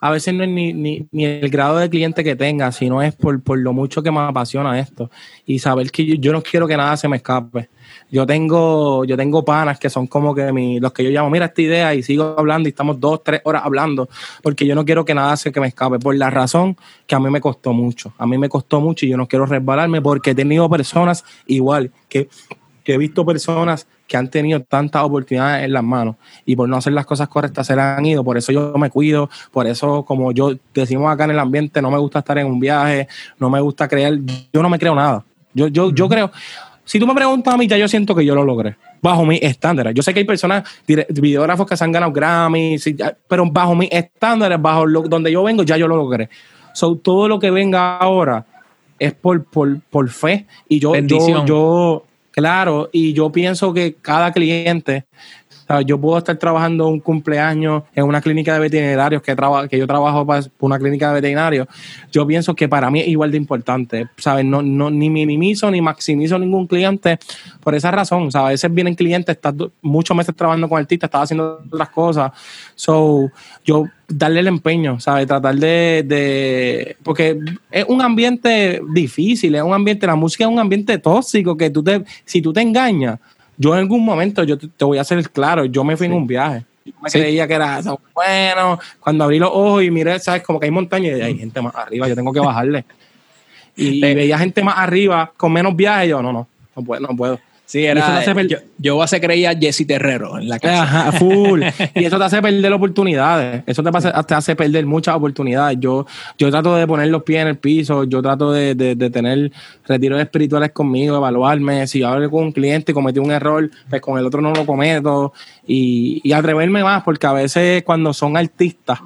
A veces no es ni, ni, el grado de cliente que tenga, sino es por, por, lo mucho que me apasiona esto. Y saber que yo no quiero que nada se me escape yo tengo, yo tengo panas que son como que mi, los que yo llamo, mira esta idea y sigo hablando y estamos dos, tres horas hablando, porque yo no quiero que nada se me escape, por la razón que a mí me costó mucho. A mí me costó mucho y yo no quiero resbalarme porque he tenido personas igual, que, que he visto personas que han tenido tantas oportunidades en las manos y por no hacer las cosas correctas se las han ido. Por eso yo me cuido, por eso, como yo decimos acá en el ambiente, no me gusta estar en un viaje, no me gusta creer, yo no me creo nada. Yo, yo, yo creo, si tú me preguntas a mí, ya yo siento que yo lo logré. Bajo mi estándar. Yo sé que hay personas, videógrafos que se han ganado Grammy, pero bajo mis estándares, bajo donde yo vengo, ya yo lo logré. So, todo lo que venga ahora es por, por, por fe. Y yo, yo, yo, claro, y yo pienso que cada cliente yo puedo estar trabajando un cumpleaños en una clínica de veterinarios que, que yo trabajo para una clínica de veterinarios. Yo pienso que para mí es igual de importante, ¿sabes? No, no, ni minimizo ni maximizo ningún cliente por esa razón. ¿sabes? A veces vienen clientes, estás muchos meses trabajando con artistas, estás haciendo otras cosas. So, yo darle el empeño, ¿sabes? Tratar de, de, Porque es un ambiente difícil, es un ambiente, la música es un ambiente tóxico que tú te, si tú te engañas, yo en algún momento, yo te, voy a hacer claro, yo me fui en un viaje. Yo me creía que era bueno. Cuando abrí los ojos y miré, ¿sabes? Como que hay montañas y hay gente más arriba, yo tengo que bajarle. y, veía gente más arriba con menos viajes, yo no, no, no puedo, no puedo. Sí, era. yo, yo se creía Jesse Terrero en la casa. Ajá, full. y eso te hace perder oportunidades. Eso te, te, hace perder muchas oportunidades. Yo, yo trato de poner los pies en el piso. Yo trato de, de, tener retiros espirituales conmigo, evaluarme. Si yo hablo con un cliente y cometí un error, pues con el otro no lo cometo. Y, y atreverme más, porque a veces cuando son artistas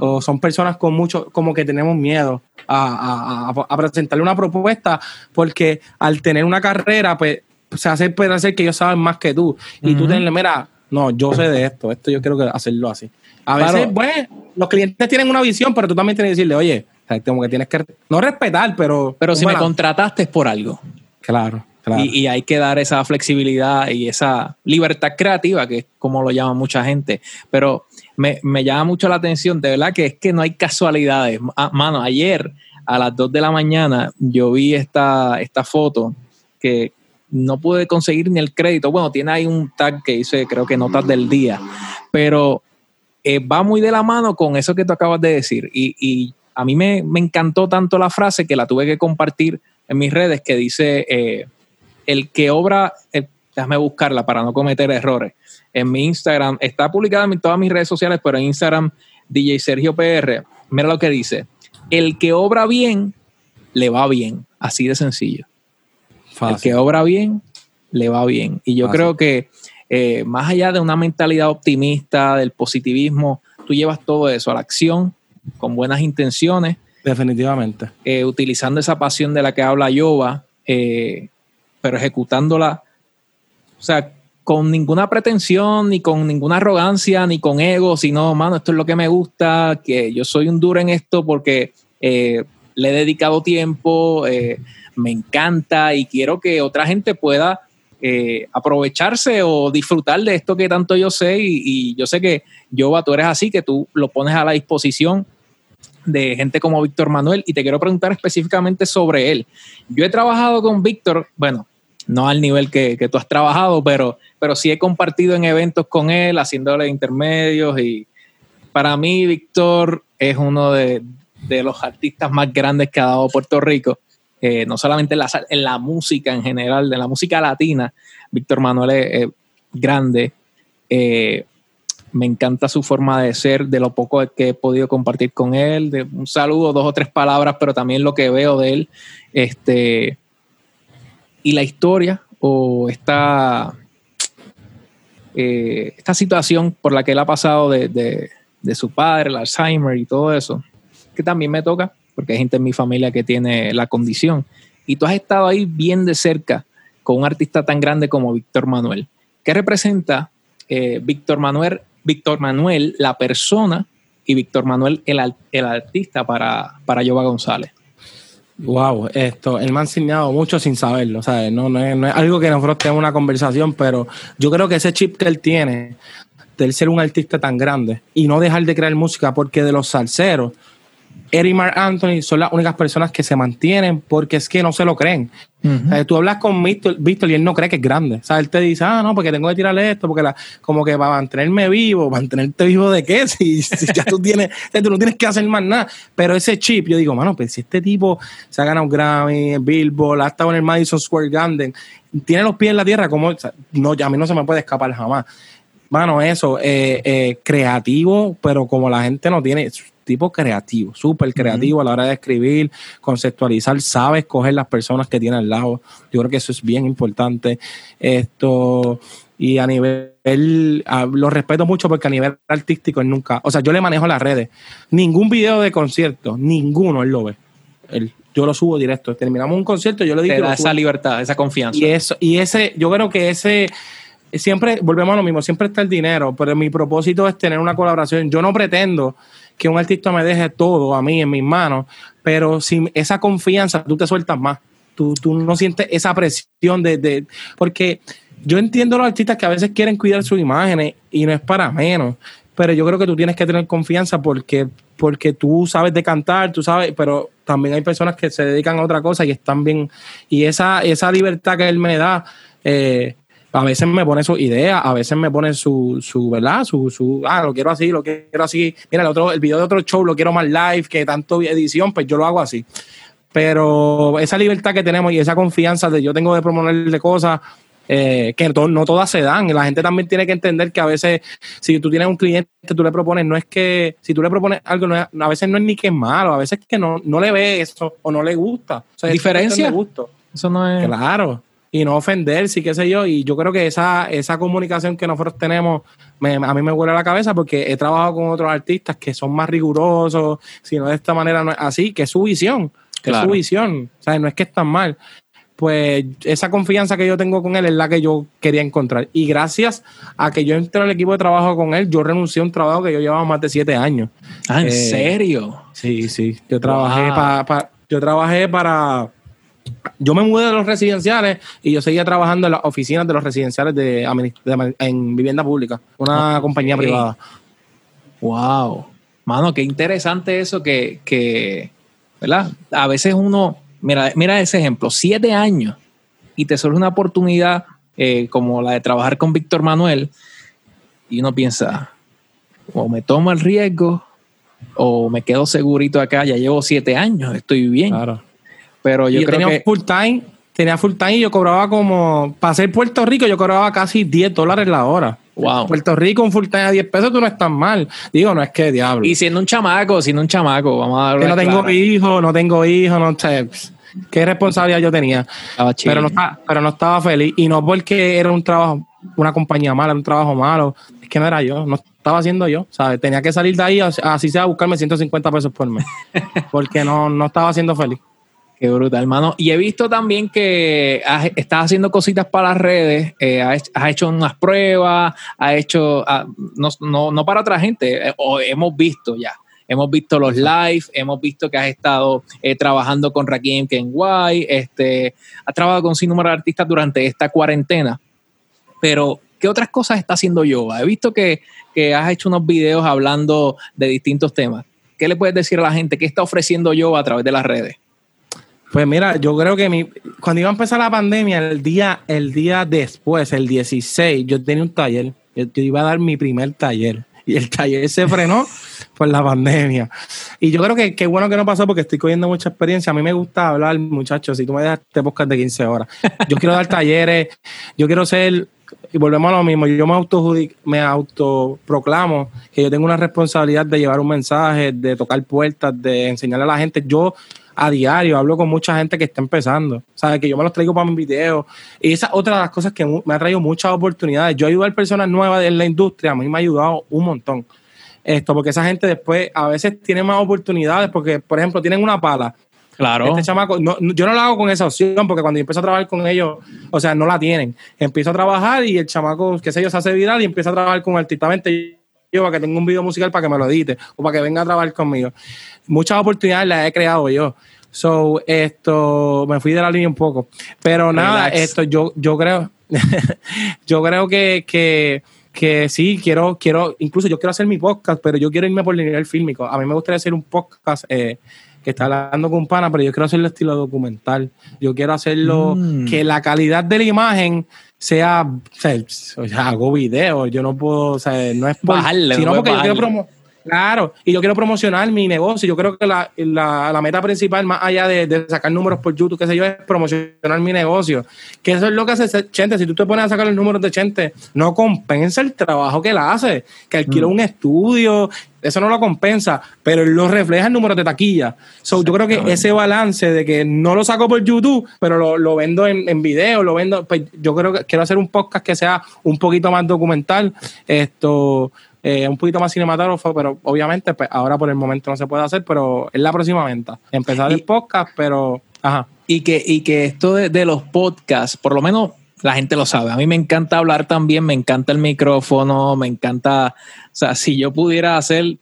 o son personas con mucho, como que tenemos miedo a, a, a presentarle una propuesta, porque al tener una carrera, pues se hace hacer que ellos saben más que tú. Y tú tenle, mira, no, yo sé de esto, esto yo quiero hacerlo así. A veces, bueno, los clientes tienen una visión, pero tú también tienes que decirle, oye, como que tienes que, no respetar, pero... Pero si me contrataste es por algo. Claro. Claro. Y, hay que dar esa flexibilidad y esa libertad creativa, que es como lo llama mucha gente. Pero me, me, llama mucho la atención, de verdad que es que no hay casualidades. Ah, mano, ayer a las 2 de la mañana yo vi esta, esta foto que no pude conseguir ni el crédito. Bueno, tiene ahí un tag que dice, creo que notas del día, pero eh, va muy de la mano con eso que tú acabas de decir. Y, y a mí me, me, encantó tanto la frase que la tuve que compartir en mis redes que dice, eh, el que obra, eh, déjame buscarla para no cometer errores, en mi Instagram, está publicada en todas mis redes sociales, pero en Instagram, DJ Sergio PR, mira lo que dice, el que obra bien, le va bien, así de sencillo. El que obra bien, le va bien. Y yo creo que eh, más allá de una mentalidad optimista, del positivismo, tú llevas todo eso a la acción con buenas intenciones. Definitivamente. Eh, utilizando esa pasión de la que habla Yoba, eh, pero ejecutándola, o sea, con ninguna pretensión, ni con ninguna arrogancia, ni con ego, sino, mano, esto es lo que me gusta, que yo soy un duro en esto porque le he dedicado tiempo, me encanta y quiero que otra gente pueda eh, aprovecharse o disfrutar de esto que tanto yo sé y, yo sé que yo, tú eres así, que tú lo pones a la disposición de gente como Víctor Manuel y te quiero preguntar específicamente sobre él. Yo he trabajado con Víctor, bueno, no al nivel que, tú has trabajado, pero, pero sí he compartido en eventos con él, haciéndole intermedios y para mí Víctor es uno de los artistas más grandes que ha dado Puerto Rico. Eh, no solamente en la, en la, música en general, de la música latina. Víctor Manuel es, grande. Eh, me encanta su forma de ser, de lo poco que he podido compartir con él, de un saludo, dos o tres palabras, pero también lo que veo de él. Este, y la historia o esta, eh, esta situación por la que él ha pasado de, de su padre, el Alzheimer y todo eso, que también me toca porque hay gente en mi familia que tiene la condición. Y tú has estado ahí bien de cerca con un artista tan grande como Víctor Manuel. ¿Qué representa eh, Víctor Manuel, Víctor Manuel, la persona, y Víctor Manuel, el, el artista para, para Yoba González? Wow, esto, él me ha enseñado mucho sin saberlo, ¿sabes? No, no, es, algo que nosotros tenemos una conversación, pero yo creo que ese chip que él tiene, de él ser un artista tan grande y no dejar de crear música, porque de los salseros, Eric y Mark Anthony son las únicas personas que se mantienen porque es que no se lo creen. tú hablas con Víctor, y él no cree que es grande. O sea, él te dice, ah, no, porque tengo que tirarle esto, porque la, como que para mantenerme vivo, mantenerte vivo de qué, si, ya tú tienes, tú no tienes que hacer más nada. Pero ese chip, yo digo, mano, pues si este tipo se ha ganado un Grammy, Billboard, ha estado en el Madison Square Garden, tiene los pies en la tierra, como, no, a mí no se me puede escapar jamás. Mano, eso, eh, eh, creativo, pero como la gente no tiene, tipo creativo, súper creativo a la hora de escribir, conceptualizar, sabe escoger las personas que tiene al lado. Yo creo que eso es bien importante. Esto, y a nivel, lo respeto mucho porque a nivel artístico él nunca, o sea, yo le manejo las redes. Ningún video de concierto, ninguno él lo ve. yo lo subo directo. Terminamos un concierto, yo le digo. esa libertad, esa confianza. Y eso, y ese, yo creo que ese siempre, volvemos a lo mismo, siempre está el dinero, pero mi propósito es tener una colaboración. Yo no pretendo que un artista me deje todo a mí en mis manos, pero sin esa confianza tú te sueltas más. Tú, tú no sientes esa presión de, de, Porque yo entiendo a los artistas que a veces quieren cuidar sus imágenes y no es para menos, pero yo creo que tú tienes que tener confianza porque, porque tú sabes de cantar, tú sabes, pero también hay personas que se dedican a otra cosa y están bien. Y esa, esa libertad que él me da, eh, a veces me pone su idea, a veces me pone su, su ¿verdad? Su, su, ah, lo quiero así, lo quiero así. Mira, el, otro, el video de otro show lo quiero más live que tanto edición, pues yo lo hago así. Pero esa libertad que tenemos y esa confianza de yo tengo de proponerle cosas eh, que no, todas se dan. La gente también tiene que entender que a veces, si tú tienes un cliente, tú le propones, no es que, si tú le propones algo, a veces no es ni que es malo, a veces es que no, no le ve eso o no le gusta. O Diferencia. gusto. Eso no es. Claro y no ofenderse y qué sé yo. Y yo creo que esa, esa comunicación que nosotros tenemos a mí me huele a la cabeza porque he trabajado con otros artistas que son más rigurosos, si no de esta manera no es así, que es su visión, que es su visión. O sea, no es que están mal. pues esa confianza que yo tengo con él es la que yo quería encontrar. Y gracias a que yo entré al equipo de trabajo con él, yo renuncié a un trabajo que yo llevaba más de siete años. Ah, ¿en eh, serio? Sí, sí. Yo trabajé para, yo trabajé para yo me mudé de los residenciales y yo seguía trabajando en las oficinas de los residenciales de, en vivienda pública, una compañía privada. Wow. Mano, qué interesante eso que, que, ¿verdad? A veces uno, mira, mira ese ejemplo, siete años y te surge una oportunidad eh, como la de trabajar con Víctor Manuel y uno piensa, o me tomo el riesgo o me quedo segurito acá, ya llevo siete años, estoy bien. Claro. Pero yo, creo tenía full time, tenía full time y yo cobraba como, para ser Puerto Rico, yo cobraba casi 10 dólares la hora. Wow. Puerto Rico, un full time a 10 pesos, tú no estás mal. Digo, no es que diablo. Y siendo un chamaco, siendo un chamaco, vamos a Que no tengo hijos, no tengo hijos, no sé. Qué responsabilidad yo tenía. Pero no, estaba, pero no estaba feliz. Y no porque era un trabajo, una compañía mala, un trabajo malo. Es que no era yo, no estaba haciendo yo. ¿sabes? Tenía que salir de ahí, así sea, a buscarme 150 pesos por mes. porque no, no estaba siendo feliz. Qué brutal, hermano. Y he visto también que estás haciendo cositas para las redes, eh, has, hecho unas pruebas, has hecho, ah, no, para otra gente, eh, hemos visto ya, hemos visto los live, hemos visto que has estado eh, trabajando con Rakim Kenway, este, has trabajado con sin número de artistas durante esta cuarentena, pero ¿qué otras cosas está haciendo Yoba? He visto que, que has hecho unos videos hablando de distintos temas. ¿Qué le puedes decir a la gente? ¿Qué está ofreciendo Yoba a través de las redes? Pues mira, yo creo que mi, cuando iba a empezar la pandemia, el día, el día después, el 16, yo tenía un taller. Yo, iba a dar mi primer taller. Y el taller se frenó por la pandemia. Y yo creo que qué bueno que no pasó porque estoy cogiendo mucha experiencia. A mí me gusta hablar, muchachos. Si tú me dejas este podcast de 15 horas, yo quiero dar talleres, yo quiero ser y volvemos a lo mismo, yo me auto me autoproclamo que yo tengo una responsabilidad de llevar un mensaje, de tocar puertas, de enseñarle a la gente. Yo a diario, hablo con mucha gente que está empezando, ¿sabes? Que yo me los traigo para mis videos. Y esa es otra de las cosas que me ha traído muchas oportunidades. Yo ayudar a personas nuevas en la industria, a mí me ha ayudado un montón. Esto, porque esa gente después a veces tiene más oportunidades, porque, por ejemplo, tienen una pala. Claro. Este chamaco, yo no lo hago con esa opción, porque cuando yo empiezo a trabajar con ellos, o sea, no la tienen. Empiezo a trabajar y el chamaco, qué sé yo, se hace viral y empieza a trabajar con artistamente yo para que tenga un video musical para que me lo edite o para que venga a trabajar conmigo. Muchas oportunidades las he creado yo. So, esto, me fui de la línea un poco. Pero nada, esto, yo, yo creo, yo creo que, que, que, sí, quiero, quiero, incluso yo quiero hacer mi podcast, pero yo quiero irme por el nivel fílmico. A mí me gustaría hacer un podcast eh, que está hablando con pana, pero yo quiero hacerlo estilo documental. Yo quiero hacerlo mm. que la calidad de la imagen sea, o sea, hago video, yo no puedo, o sea, no es por, sino porque yo quiero Claro, y yo quiero promocionar mi negocio. Yo creo que la, meta principal, más allá de, sacar números por YouTube, qué sé yo, es promocionar mi negocio. Que eso es lo que hace Chente. Si tú te pones a sacar los números de Chente, no compensa el trabajo que él hace, que alquila mm. un estudio, eso no lo compensa, pero lo refleja en números de taquilla. So, yo creo que ese balance de que no lo saco por YouTube, pero lo, vendo en, en, video, lo vendo, pues yo creo que quiero hacer un podcast que sea un poquito más documental. Esto eh, un poquito más cinematógrafo, pero obviamente pues, ahora por el momento no se puede hacer, pero es la próxima venta. Empezar el podcast, pero... Ajá. Y que, y que esto de, los podcasts, por lo menos la gente lo sabe. A mí me encanta hablar también, me encanta el micrófono, me encanta, o sea, si yo pudiera hacer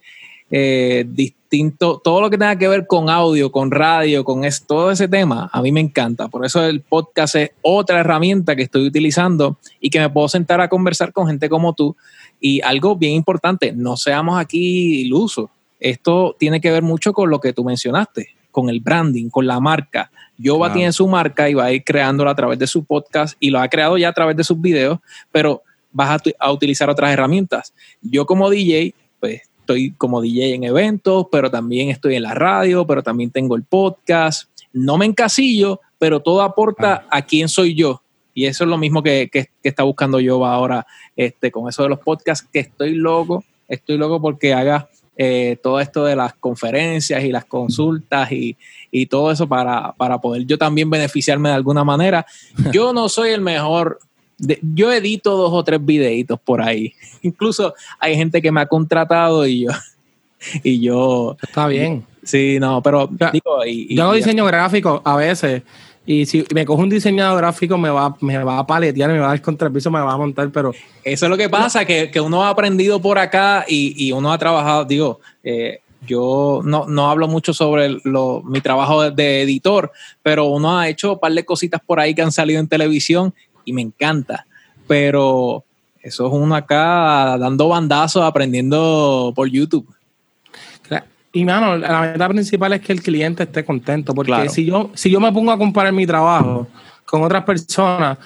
eh, distinto, todo lo que tenga que ver con audio, con radio, con todo ese tema, a mí me encanta. Por eso el podcast es otra herramienta que estoy utilizando y que me puedo sentar a conversar con gente como tú y algo bien importante, no seamos aquí ilusos. Esto tiene que ver mucho con lo que tú mencionaste, con el branding, con la marca. Yoba tiene su marca y va a ir creándola a través de su podcast y lo ha creado ya a través de sus videos, pero vas a, utilizar otras herramientas. Yo como DJ, pues estoy como DJ en eventos, pero también estoy en la radio, pero también tengo el podcast. No me encasillo, pero todo aporta a quién soy yo. Y eso es lo mismo que, está buscando yo ahora este, con eso de los podcasts, que estoy loco, estoy loco porque haga eh, todo esto de las conferencias y las consultas y, todo eso para, poder yo también beneficiarme de alguna manera. Yo no soy el mejor, yo edito dos o tres videitos por ahí. Incluso hay gente que me ha contratado y yo... Y yo Está bien. Sí, no, pero digo, y, yo hago diseño gráfico a veces Y si me cojo un diseñador gráfico, me va, me va a paletear, me va a dar contra el piso, me va a montar, pero... Eso es lo que pasa, que, que uno ha aprendido por acá y, y uno ha trabajado, digo, eh, yo no, no, hablo mucho sobre lo, mi trabajo de, editor, pero uno ha hecho un par de cositas por ahí que han salido en televisión y me encanta. Pero eso es uno acá dando bandazos, aprendiendo por YouTube. Y mano, la meta principal es que el cliente esté contento, porque claro. si, yo, si yo me pongo a comparar mi trabajo con otras personas,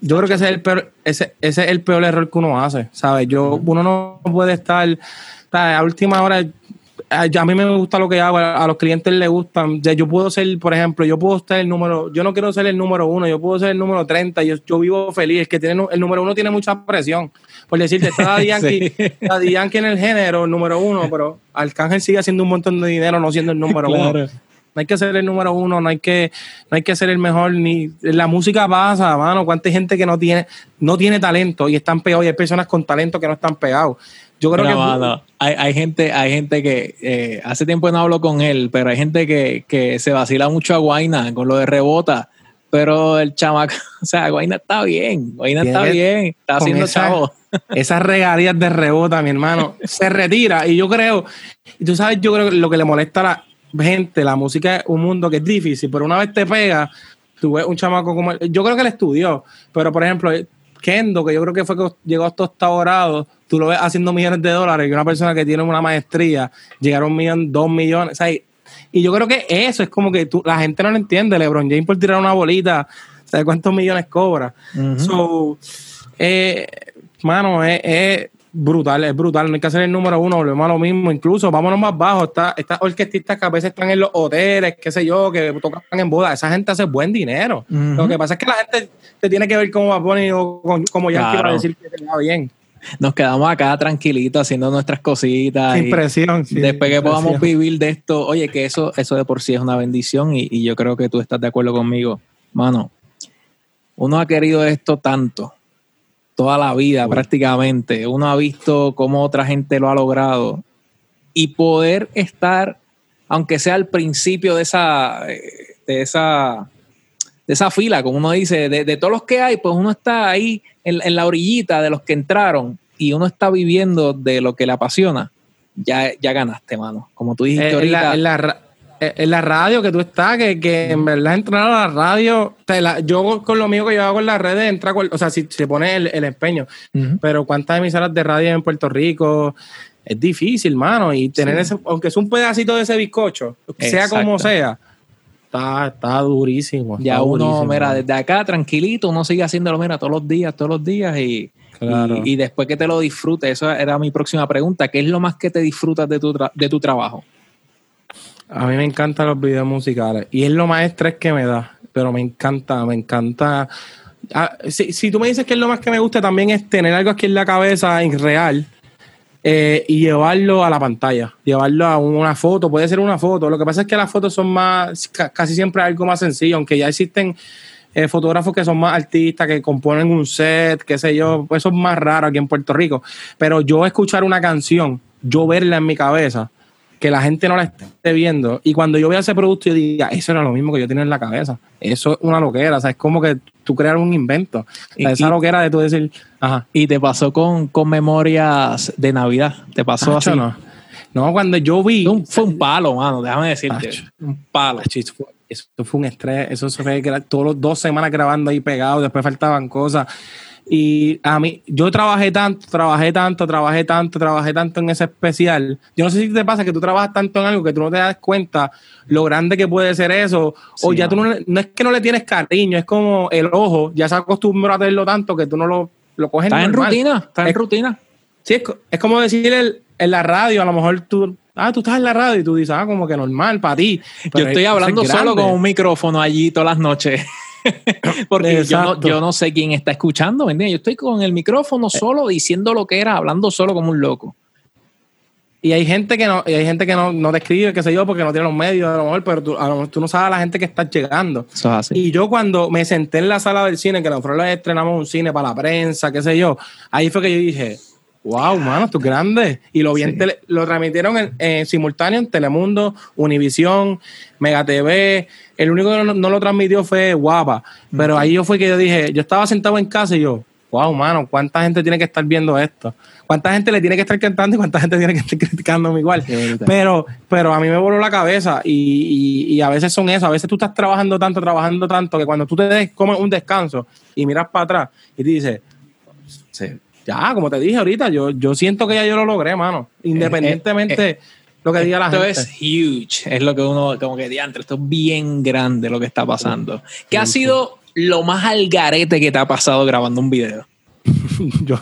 yo creo que ese es el peor, ese, ese es el peor error que uno hace, ¿sabes? Yo, uno no puede estar, a última hora, a mí me gusta lo que hago, a, los clientes les gustan. Yo puedo ser, por ejemplo, yo puedo estar el número, yo no quiero ser el número uno, yo puedo ser el número 30, yo, yo vivo feliz. El que tiene el número uno tiene mucha presión. Por decirte, está Daddy Yankee, sí. Yankee en el género, el número uno, pero Arcángel sigue haciendo un montón de dinero no siendo el número claro. uno. No hay que ser el número uno, no hay que, no hay que ser el mejor, ni la música pasa, mano. Cuánta gente que no tiene, no tiene talento y están pegados, y hay personas con talento que no están pegados. Yo creo que. No. Hay, hay, gente, hay gente que eh, hace tiempo no hablo con él, pero hay gente que, que se vacila mucho a Guaina con lo de rebota. Pero el chamaco, o sea, Guaina está bien, Guaina está bien, está haciendo esa, chavo. Esas regalías de rebota, mi hermano, se retira. Y yo creo, y tú sabes, yo creo que lo que le molesta a la gente, la música es un mundo que es difícil, pero una vez te pega, tú ves un chamaco como. Yo creo que él estudió, pero por ejemplo, Kendo, que yo creo que fue que llegó hasta octavo grado, tú lo ves haciendo millones de dólares y una persona que tiene una maestría llegar a un millón, dos millones. O sea, y yo creo que eso es como que tú, la gente no lo entiende. LeBron James por tirar una bolita, ¿sabes cuántos millones cobra? Uh -huh. So, eh, mano, es, es, brutal, es brutal. No hay que hacer el número uno, volvemos a lo mismo. Incluso, vámonos más bajo. Está, estas orquestistas que a veces están en los hoteles, qué sé yo, que tocan en boda. Esa gente hace buen dinero. Uh -huh. Lo que pasa es que la gente te tiene que ver cómo va a poner o como ya claro. para decir que te va bien nos quedamos acá tranquilitos haciendo nuestras cositas. Sin presión. Sí, después que podamos vivir de esto, oye, que eso, eso de por sí es una bendición y, y, yo creo que tú estás de acuerdo conmigo. Mano, uno ha querido esto tanto, toda la vida bueno. prácticamente. Uno ha visto cómo otra gente lo ha logrado y poder estar, aunque sea al principio de esa, de esa, de esa fila, como uno dice, de, de todos los que hay, pues uno está ahí en, en, la orillita de los que entraron y uno está viviendo de lo que le apasiona, ya, ya ganaste, mano. Como tú dijiste eh, ahorita. En la, en, la, en la, radio que tú estás, que, que en verdad entrar a la radio, la, yo con lo mío que yo hago en las redes, entra, o sea, si se pone el, el empeño, pero cuántas emisoras de radio en Puerto Rico, es difícil, mano, y tener sí. ese, aunque es un pedacito de ese bizcocho, sea como sea, Está, está, durísimo. Está ya uno, durísimo. mira, desde acá tranquilito, uno sigue haciéndolo, mira, todos los días, todos los días y, claro. y, y, después que te lo disfrutes, eso era mi próxima pregunta, ¿qué es lo más que te disfrutas de tu, de tu trabajo? A mí me encantan los videos musicales y es lo más estrés que me da, pero me encanta, me encanta. Ah, si, si, tú me dices que es lo más que me gusta, también es tener algo aquí en la cabeza en real eh, y llevarlo a la pantalla, llevarlo a una foto, puede ser una foto. Lo que pasa es que las fotos son más, casi siempre algo más sencillo, aunque ya existen eh, fotógrafos que son más artistas, que componen un set, qué sé yo, pues eso es más raro aquí en Puerto Rico. Pero yo escuchar una canción, yo verla en mi cabeza, que la gente no la esté viendo, y cuando yo vea ese producto, yo diga, eso era lo mismo que yo tenía en la cabeza. Eso es una loquera, o sea, es como que tú crear un invento. O sea, esa y, loquera de tú decir, ajá. Y te pasó con, con memorias de Navidad, te pasó Acho, así. No. no, cuando yo vi. Un, fue un palo, mano, déjame decirte. Acho. Un palo. Acho, eso, fue, eso, fue, un estrés, eso se fue todos los dos semanas grabando ahí pegado, después faltaban cosas. Y a mí, yo trabajé tanto, trabajé tanto, trabajé tanto, trabajé tanto en ese especial. Yo no sé si te pasa que tú trabajas tanto en algo que tú no te das cuenta lo grande que puede ser eso. Sí, o ya tú no, no es que no le tienes cariño, es como el ojo, ya se acostumbró a tenerlo tanto que tú no lo, lo coges Está en rutina, está es, en rutina. Sí, es, es como decir el, en la radio, a lo mejor tú, ah, tú estás en la radio y tú dices, ah, como que normal para ti. Yo estoy hablando solo con un micrófono allí todas las noches. Porque yo no, yo no, sé quién está escuchando, ¿me entiendes? Yo estoy con el micrófono solo diciendo lo que era, hablando solo como un loco. Y hay gente que no, y hay gente que no, no te escribe, qué sé yo, porque no tiene los medios, a lo mejor, pero tú, a lo mejor tú no sabes a la gente que está llegando. Eso es así. Y yo cuando me senté en la sala del cine, que nosotros estrenamos un cine para la prensa, qué sé yo, ahí fue que yo dije, Wow, mano, es grande. Y lo, bien lo transmitieron en, simultáneo en Telemundo, Univisión, Mega TV. El único que no, lo transmitió fue Guapa. Pero ahí yo fue que yo dije, yo estaba sentado en casa y yo, wow, mano, ¿cuánta gente tiene que estar viendo esto? ¿Cuánta gente le tiene que estar cantando y cuánta gente tiene que estar criticándome igual? Pero, pero a mí me voló la cabeza y, y, a veces son eso. A veces tú estás trabajando tanto, trabajando tanto, que cuando tú te des como un descanso y miras para atrás y te dices, ya, como te dije ahorita, yo, yo siento que ya yo lo logré, mano. Independientemente. Eh, eh, lo que diga la gente. Esto es huge, es lo que uno, como que diantre, esto es bien grande lo que está pasando. ¿Qué ha sido lo más algarete que te ha pasado grabando un video? yo,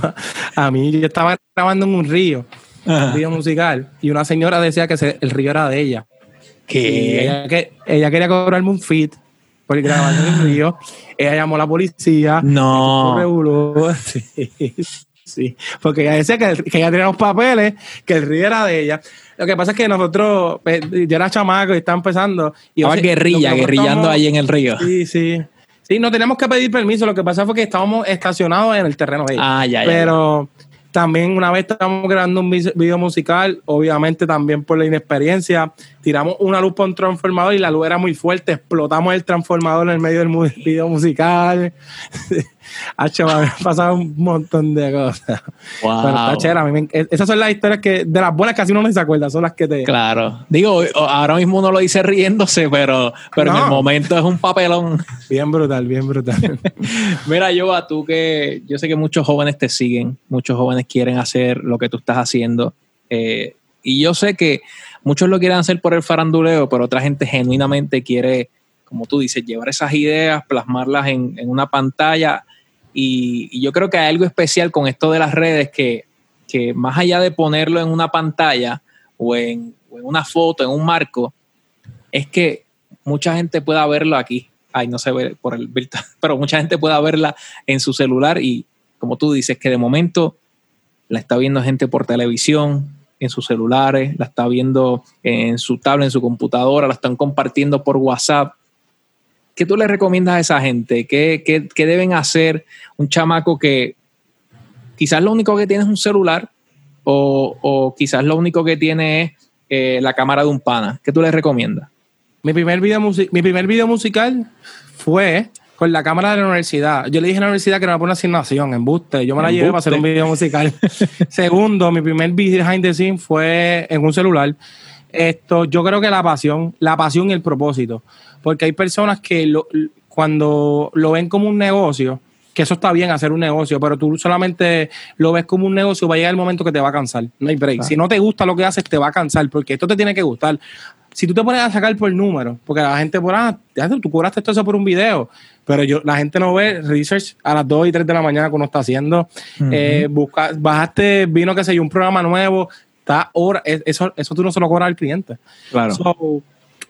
a mí, yo estaba grabando en un río, un video musical, y una señora decía que el río era de ella. ¿Qué? Ella, que, ella quería cobrarme un fit por grabando en el río. Ella llamó a la policía. No. Sí. Sí, porque ella decía que, que, ella tenía los papeles, que el río era de ella. Lo que pasa es que nosotros, pues, yo era chamaco y estaba empezando. Y Estaba guerrilla, guerrillando ahí en el río. Sí, sí. Sí, no teníamos que pedir permiso. Lo que pasa fue que estábamos estacionados en el terreno ella. Ah, ya, ya. Pero también una vez estábamos grabando un video musical, obviamente también por la inexperiencia, tiramos una luz por un transformador y la luz era muy fuerte, explotamos el transformador en el medio del video musical. Ha pasado un montón de cosas. Wow. esas son las historias que, de las buenas casi uno no se acuerda, son las que te. Claro. Digo, ahora mismo uno lo dice riéndose, pero, pero en el momento es un papelón. Bien brutal, bien brutal. Mira, yo a tú que yo sé que muchos jóvenes te siguen, muchos jóvenes quieren hacer lo que tú estás haciendo. Eh, y yo sé que muchos lo quieren hacer por el faranduleo, pero otra gente genuinamente quiere, como tú dices, llevar esas ideas, plasmarlas en, en una pantalla y, yo creo que hay algo especial con esto de las redes que, más allá de ponerlo en una pantalla o en, una foto, en un marco, es que mucha gente pueda verlo aquí. Ay, no se ve por el virtual, pero mucha gente pueda verla en su celular y como tú dices, que de momento la está viendo gente por televisión, en sus celulares, la está viendo en su tablet, en su computadora, la están compartiendo por WhatsApp. ¿qué tú le recomiendas a esa gente? ¿Qué, deben hacer un chamaco que quizás lo único que tiene es un celular o, quizás lo único que tiene es eh, la cámara de un pana? ¿Qué tú le recomiendas? Mi primer video, mi primer video musical fue con la cámara de la universidad. Yo le dije a la universidad que era una asignación, en buste. Yo me la llevé para hacer un video musical. Segundo, mi primer behind the scene fue en un celular. Esto, yo creo que la pasión, la pasión y el propósito porque hay personas que lo, cuando lo ven como un negocio, que eso está bien hacer un negocio, pero tú solamente lo ves como un negocio, va a llegar el momento que te va a cansar. No hay break. Si no te gusta lo que haces, te va a cansar, porque esto te tiene que gustar. Si tú te pones a sacar por número, porque la gente por, ah, tú cobraste esto eso por un video, pero yo, la gente no ve research a las 2 y 3 de la mañana que uno está haciendo. Eh, busca, bajaste, vino, que sé yo, un programa nuevo, está hora, eso, eso tú no se lo cobras al cliente. Claro.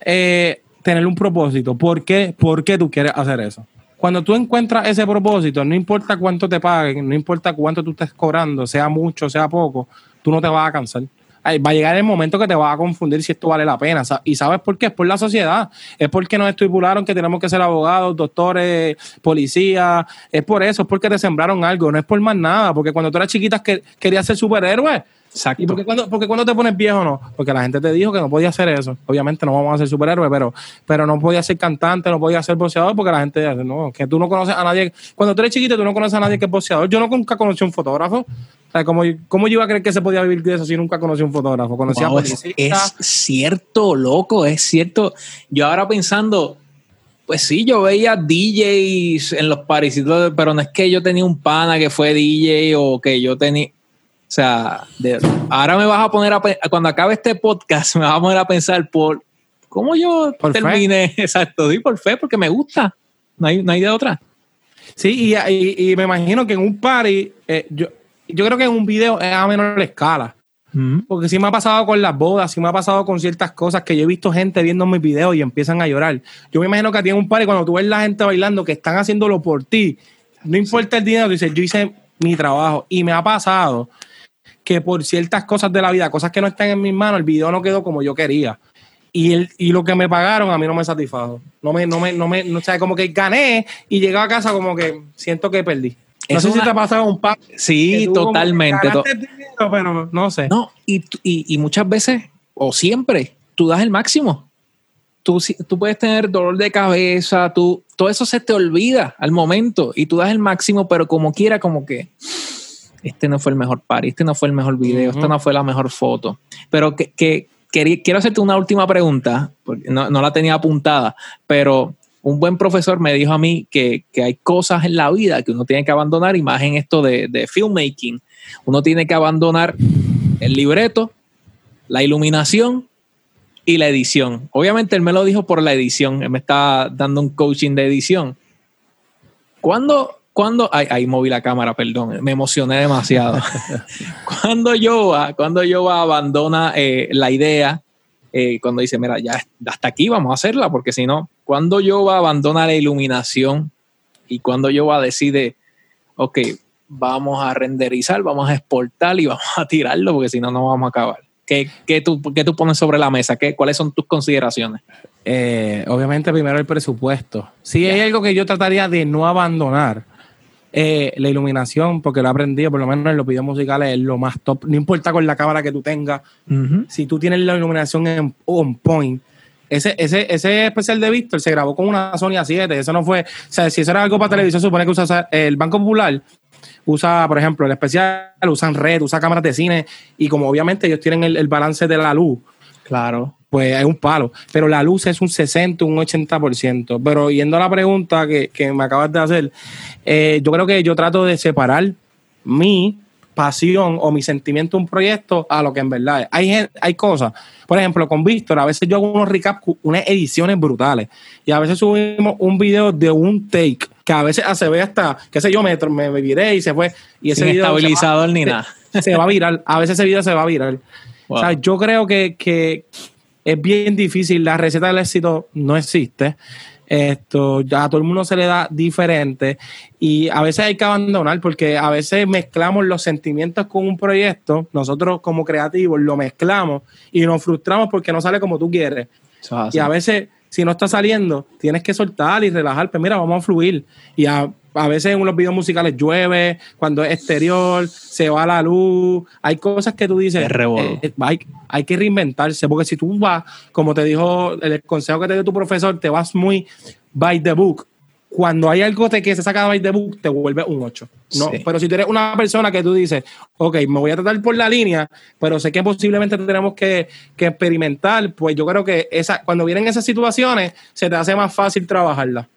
eh, tener un propósito. ¿Por qué? ¿Por qué tú quieres hacer eso? Cuando tú encuentras ese propósito, no importa cuánto te paguen, no importa cuánto tú estés cobrando, sea mucho, sea poco, tú no te vas a cansar. Va a llegar el momento que te vas a confundir si esto vale la pena. ¿Y sabes por qué? Es por la sociedad. Es porque nos estipularon que tenemos que ser abogados, doctores, policías. Es por eso, es porque te sembraron algo. No es por más nada. Porque cuando tú eras chiquita que querías ser superhéroe, Exacto. ¿Y por qué, cuando, porque cuando te pones viejo no? Porque la gente te dijo que no podía hacer eso. Obviamente no vamos a ser superhéroes, pero, pero no podía ser cantante, no podía ser boxeador porque la gente dice, no, que tú no conoces a nadie. Cuando tú eres chiquito, tú no conoces a nadie que es boxeador. Yo nunca conocí a un fotógrafo. Sea, ¿cómo, ¿cómo, yo iba a creer que se podía vivir de eso si nunca conocí a un fotógrafo? Conocía es, cierto, loco, es cierto. Yo ahora pensando, pues sí, yo veía DJs en los parisitos, pero no es que yo tenía un pana que fue DJ o que yo tenía o sea, ahora me vas a poner a cuando acabe este podcast, me vas a poner a pensar por cómo yo terminé, exacto, y por fe, porque me gusta. No hay, no hay de otra. Sí, y, me imagino que en un party, eh, yo, yo creo que en un video es a menor escala. Porque sí me ha pasado con las bodas, sí me ha pasado con ciertas cosas que yo he visto gente viendo mis videos y empiezan a llorar. Yo me imagino que a ti en un party, cuando tú ves la gente bailando que están haciéndolo por ti, no importa el dinero, dices, yo hice mi trabajo. Y me ha pasado que por ciertas cosas de la vida, cosas que no están en mis manos, el video no quedó como yo quería. Y, el, y lo que me pagaron a mí no me satisfajo. No me, no me, no me, no, o sea, como que gané y llegué a casa como que siento que perdí. No sé si te ha pasado un Sí, totalmente. pero no sé. No, y, y, muchas veces, o siempre, tú das el máximo. Tú, tú puedes tener dolor de cabeza, tú, todo eso se te olvida al momento y tú das el máximo, pero como quiera, como que este no fue el mejor par, este no fue el mejor video, esta no fue la mejor foto. Pero que, que quiero hacerte una última pregunta, porque no, no, la tenía apuntada, pero un buen profesor me dijo a mí que, que, hay cosas en la vida que uno tiene que abandonar, y más en esto de, de filmmaking. Uno tiene que abandonar el libreto, la iluminación y la edición. Obviamente él me lo dijo por la edición, él me está dando un coaching de edición. ¿Cuándo, cuando ahí, moví la cámara, perdón, me emocioné demasiado. cuando yo cuando yo abandona eh, la idea, eh, cuando dice, mira, ya hasta aquí vamos a hacerla, porque si no, cuando yo va a abandonar la iluminación y cuando yo va a decide, ok, vamos a renderizar, vamos a exportar y vamos a tirarlo, porque si no, no vamos a acabar. ¿Qué, qué, tú, qué tú pones sobre la mesa? ¿Qué, ¿Cuáles son tus consideraciones? Eh, obviamente, primero el presupuesto. Si hay algo que yo trataría de no abandonar, eh, la iluminación, porque lo he aprendido, por lo menos en los videos musicales, es lo más top. No importa con la cámara que tú tengas, si tú tienes la iluminación en on point. Ese, ese, ese especial de Víctor se grabó con una Sony A7. Eso no fue. O sea, si eso era algo para televisión, supone que usa el Banco Popular. Usa, por ejemplo, el especial, usan red, usa cámaras de cine. Y como obviamente ellos tienen el, el balance de la luz. Claro pues es un palo. Pero la luz es un 60, un 80%. Pero yendo a la pregunta que, me acabas de hacer, eh, yo creo que yo trato de separar mi pasión o mi sentimiento de un proyecto a lo que en verdad es. Hay, hay cosas, por ejemplo, con Víctor, a veces yo hago unos recaps, unas ediciones brutales. Y a veces subimos un video de un take que a veces se ve hasta, qué sé yo, me, me viré y se fue. Y ese video estabilizador ni nada. Se, va a virar. A veces ese video se va a virar. O sea, yo creo que, que, es bien difícil, la receta del éxito no existe. Esto ya a todo el mundo se le da diferente y a veces hay que abandonar porque a veces mezclamos los sentimientos con un proyecto, nosotros como creativos lo mezclamos y nos frustramos porque no sale como tú quieres. Y a veces si no está saliendo, tienes que soltar y relajar, pues mira, vamos a fluir. Y a, a veces en los videos musicales llueve, cuando es exterior, se va la luz. Hay cosas que tú dices, eh, eh, hay, que reinventarse, porque si tú vas, como te dijo el consejo que te dio tu profesor, te vas muy by the book. Cuando hay algo que se saca by the book, te vuelve un 8. ¿no? Pero si tú eres una persona que tú dices, ok, me voy a tratar por la línea, pero sé que posiblemente tenemos que, que experimentar, pues yo creo que esa, cuando vienen esas situaciones, se te hace más fácil trabajarla.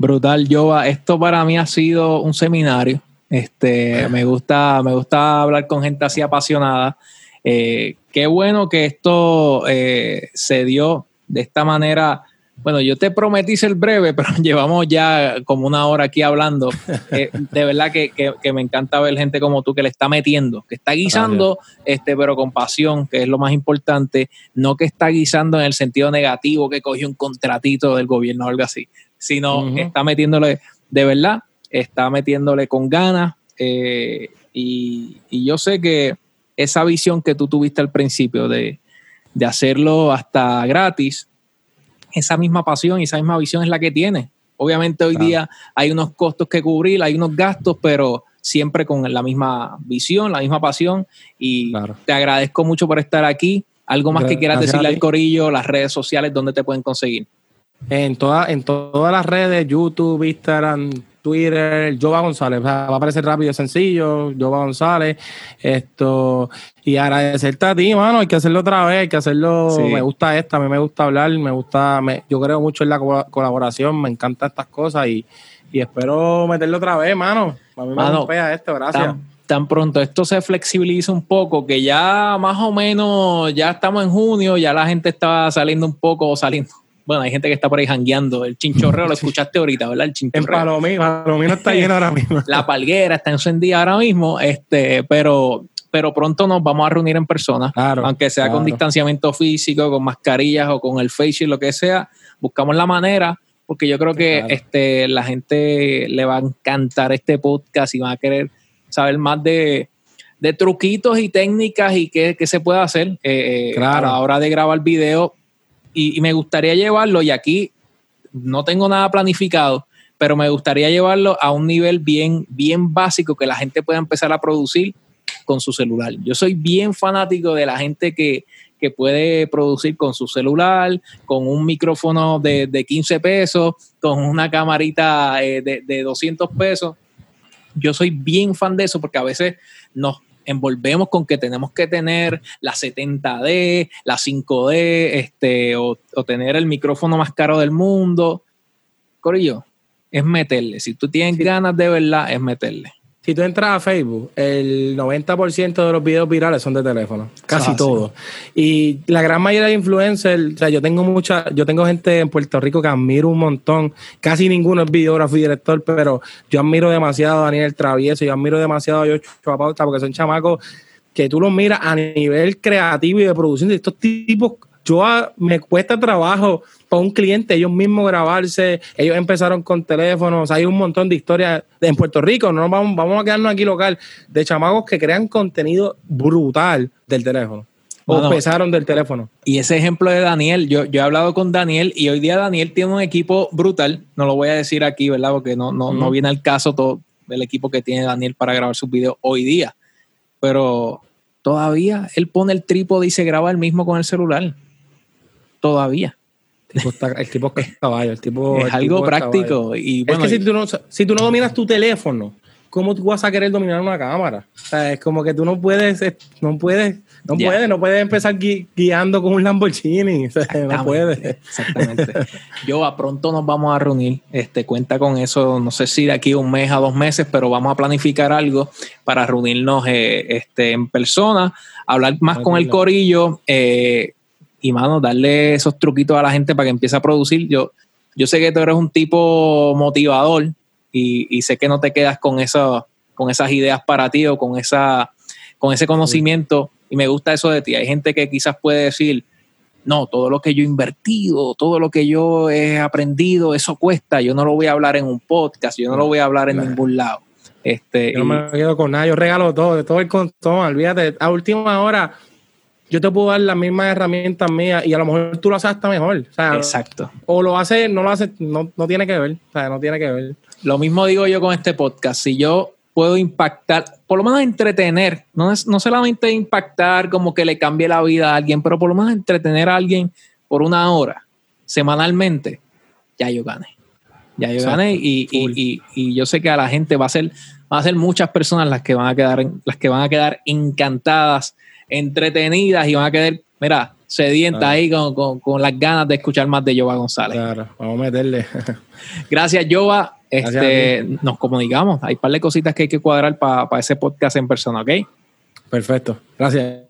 Brutal, Jova. Esto para mí ha sido un seminario. Este, me gusta, me gusta hablar con gente así apasionada. Eh, qué bueno que esto eh, se dio de esta manera. Bueno, yo te prometí ser breve, pero llevamos ya como una hora aquí hablando. Eh, de verdad que, me encanta ver gente como tú que le está metiendo, que está guisando, este, pero con pasión, que es lo más importante, no que está guisando en el sentido negativo, que cogió un contratito del gobierno o algo así sino está metiéndole de verdad, está metiéndole con ganas. Eh, y, yo sé que esa visión que tú tuviste al principio de, hacerlo hasta gratis, esa misma pasión y esa misma visión es la que tiene. Obviamente hoy día hay unos costos que cubrir, hay unos gastos, pero siempre con la misma visión, la misma pasión. Y te agradezco mucho por estar aquí. Algo más que quieras decirle al Corillo, las redes sociales, donde te pueden conseguir. En, toda, en todas las redes, YouTube, Instagram, Twitter, Jova González. va a aparecer rápido y sencillo, Jova González. Esto, y agradecerte a ti, mano. Hay que hacerlo otra vez, hay que hacerlo. Me gusta esta, a mí me gusta hablar, me gusta. yo creo mucho en la colaboración, me encantan estas cosas y, espero meterlo otra vez, mano. A mí me gusta esto, gracias. tan pronto esto se flexibiliza un poco, que ya más o menos, ya estamos en junio, ya la gente está saliendo un poco, saliendo bueno, hay gente que está por ahí jangueando. El chinchorreo lo escuchaste ahorita, ¿verdad? El chinchorreo. El palomino, está lleno ahora mismo. La palguera está encendida ahora mismo, este, pero, pero pronto nos vamos a reunir en persona. aunque sea con distanciamiento físico, con mascarillas o con el face lo que sea. Buscamos la manera, porque yo creo que este, la gente le va a encantar este podcast y va a querer saber más de, truquitos y técnicas y qué, se puede hacer eh, eh, a la hora de grabar video y, me gustaría llevarlo, y aquí no tengo nada planificado, pero me gustaría llevarlo a un nivel bien, bien básico que la gente pueda empezar a producir con su celular. Yo soy bien fanático de la gente que, que puede producir con su celular, con un micrófono de, de 15 pesos, con una camarita eh, de, de 200 pesos. Yo soy bien fan de eso porque a veces nos envolvemos con que tenemos que tener la 70D, la 5D, este, o, o tener el micrófono más caro del mundo. Corillo, es meterle. Si tú tienes ganas de verdad, es meterle. Si tú entras a Facebook, el 90% de los videos virales son de teléfono, casi todos. Y la gran mayoría de influencers, o sea, yo tengo mucha, yo tengo gente en Puerto Rico que admiro un montón. Casi ninguno es videógrafo y director, pero yo admiro demasiado a Daniel Travieso, yo admiro demasiado a Yocho Pauta, porque son chamacos que tú los miras a nivel creativo y de producción de estos tipos yo me cuesta trabajo para un cliente ellos mismos grabarse, ellos empezaron con teléfonos, hay un montón de historias en Puerto Rico, no vamos, vamos a quedarnos aquí local, de chamacos que crean contenido brutal del teléfono. O empezaron del teléfono. Y ese ejemplo de Daniel, yo, yo he hablado con Daniel y hoy día Daniel tiene un equipo brutal. No lo voy a decir aquí, ¿verdad? Porque no, no, no viene al caso todo el equipo que tiene Daniel para grabar sus videos hoy día. Pero todavía él pone el trípode y se graba el mismo con el celular todavía. El tipo, está, el tipo es caballo, el tipo es algo práctico. Y bueno, es que si tú, no, si tú no dominas tu teléfono, ¿cómo tú vas a querer dominar una cámara? O sea, es como que tú no puedes, no puedes, no puedes, no puedes empezar guiando con un Lamborghini. O sea, no puedes. Exactamente. Yo a pronto nos vamos a reunir. Este, cuenta con eso, no sé si de aquí un mes a dos meses, pero vamos a planificar algo para reunirnos eh, este, en persona, hablar más con el corillo. Eh, y mano, darle esos truquitos a la gente para que empiece a producir. Yo, yo sé que tú eres un tipo motivador y, sé que no te quedas con, eso, con esas ideas para ti o con, esa, con ese conocimiento y me gusta eso de ti. Hay gente que quizás puede decir, no, todo lo que yo he invertido, todo lo que yo he aprendido, eso cuesta, yo no lo voy a hablar en un podcast, yo no lo voy a hablar en ningún lado. Este, yo no me quedo con nada, yo regalo todo, de todo el contón, olvídate, a última hora yo te puedo dar las mismas herramientas mías y a lo mejor tú lo haces hasta mejor. Exacto. O lo haces, no lo haces, no, no tiene que ver. O sea, no tiene que ver. Lo mismo digo yo con este podcast. Si yo puedo impactar, por lo menos entretener, no, es, no solamente impactar como que le cambie la vida a alguien, pero por lo menos entretener a alguien por una hora, semanalmente, ya yo gané. Ya yo gané y, y, y, yo sé que a la gente va a ser, va a ser muchas personas las que van a quedar, las que van a quedar encantadas entretenidas y van a quedar, mira, sedientas ahí con, con, las ganas de escuchar más de Jova González. Claro, vamos a meterle. Gracias, Jova. Este, nos comunicamos. Hay un par de cositas que hay que cuadrar para ese podcast en persona, ¿ok? Perfecto. Gracias.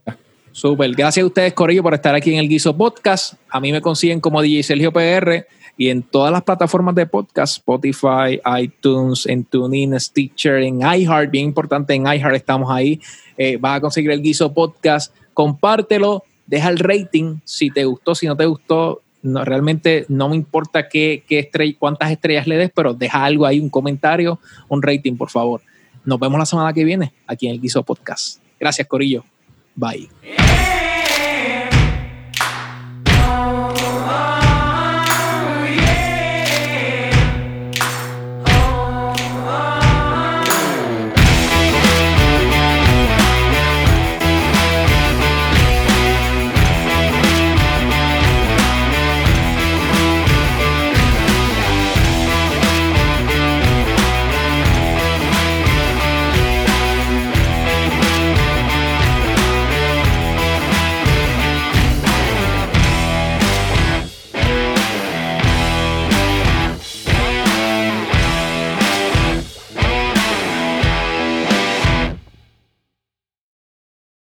Súper. Gracias a ustedes, Corillo, por estar aquí en el Guiso Podcast. A mí me consiguen como DJ Sergio PR y en todas las plataformas de podcast, Spotify, iTunes, en TuneIn, Stitcher, en iHeart, bien importante, en iHeart estamos ahí. Eh, vas a conseguir el Guiso Podcast, compártelo, deja el rating si te gustó, si no te gustó, no, realmente no me importa qué, qué cuántas estrellas le des, pero deja algo ahí, un comentario, un rating, por favor. Nos vemos la semana que viene aquí en el Guiso Podcast. Gracias, Corillo. Bye.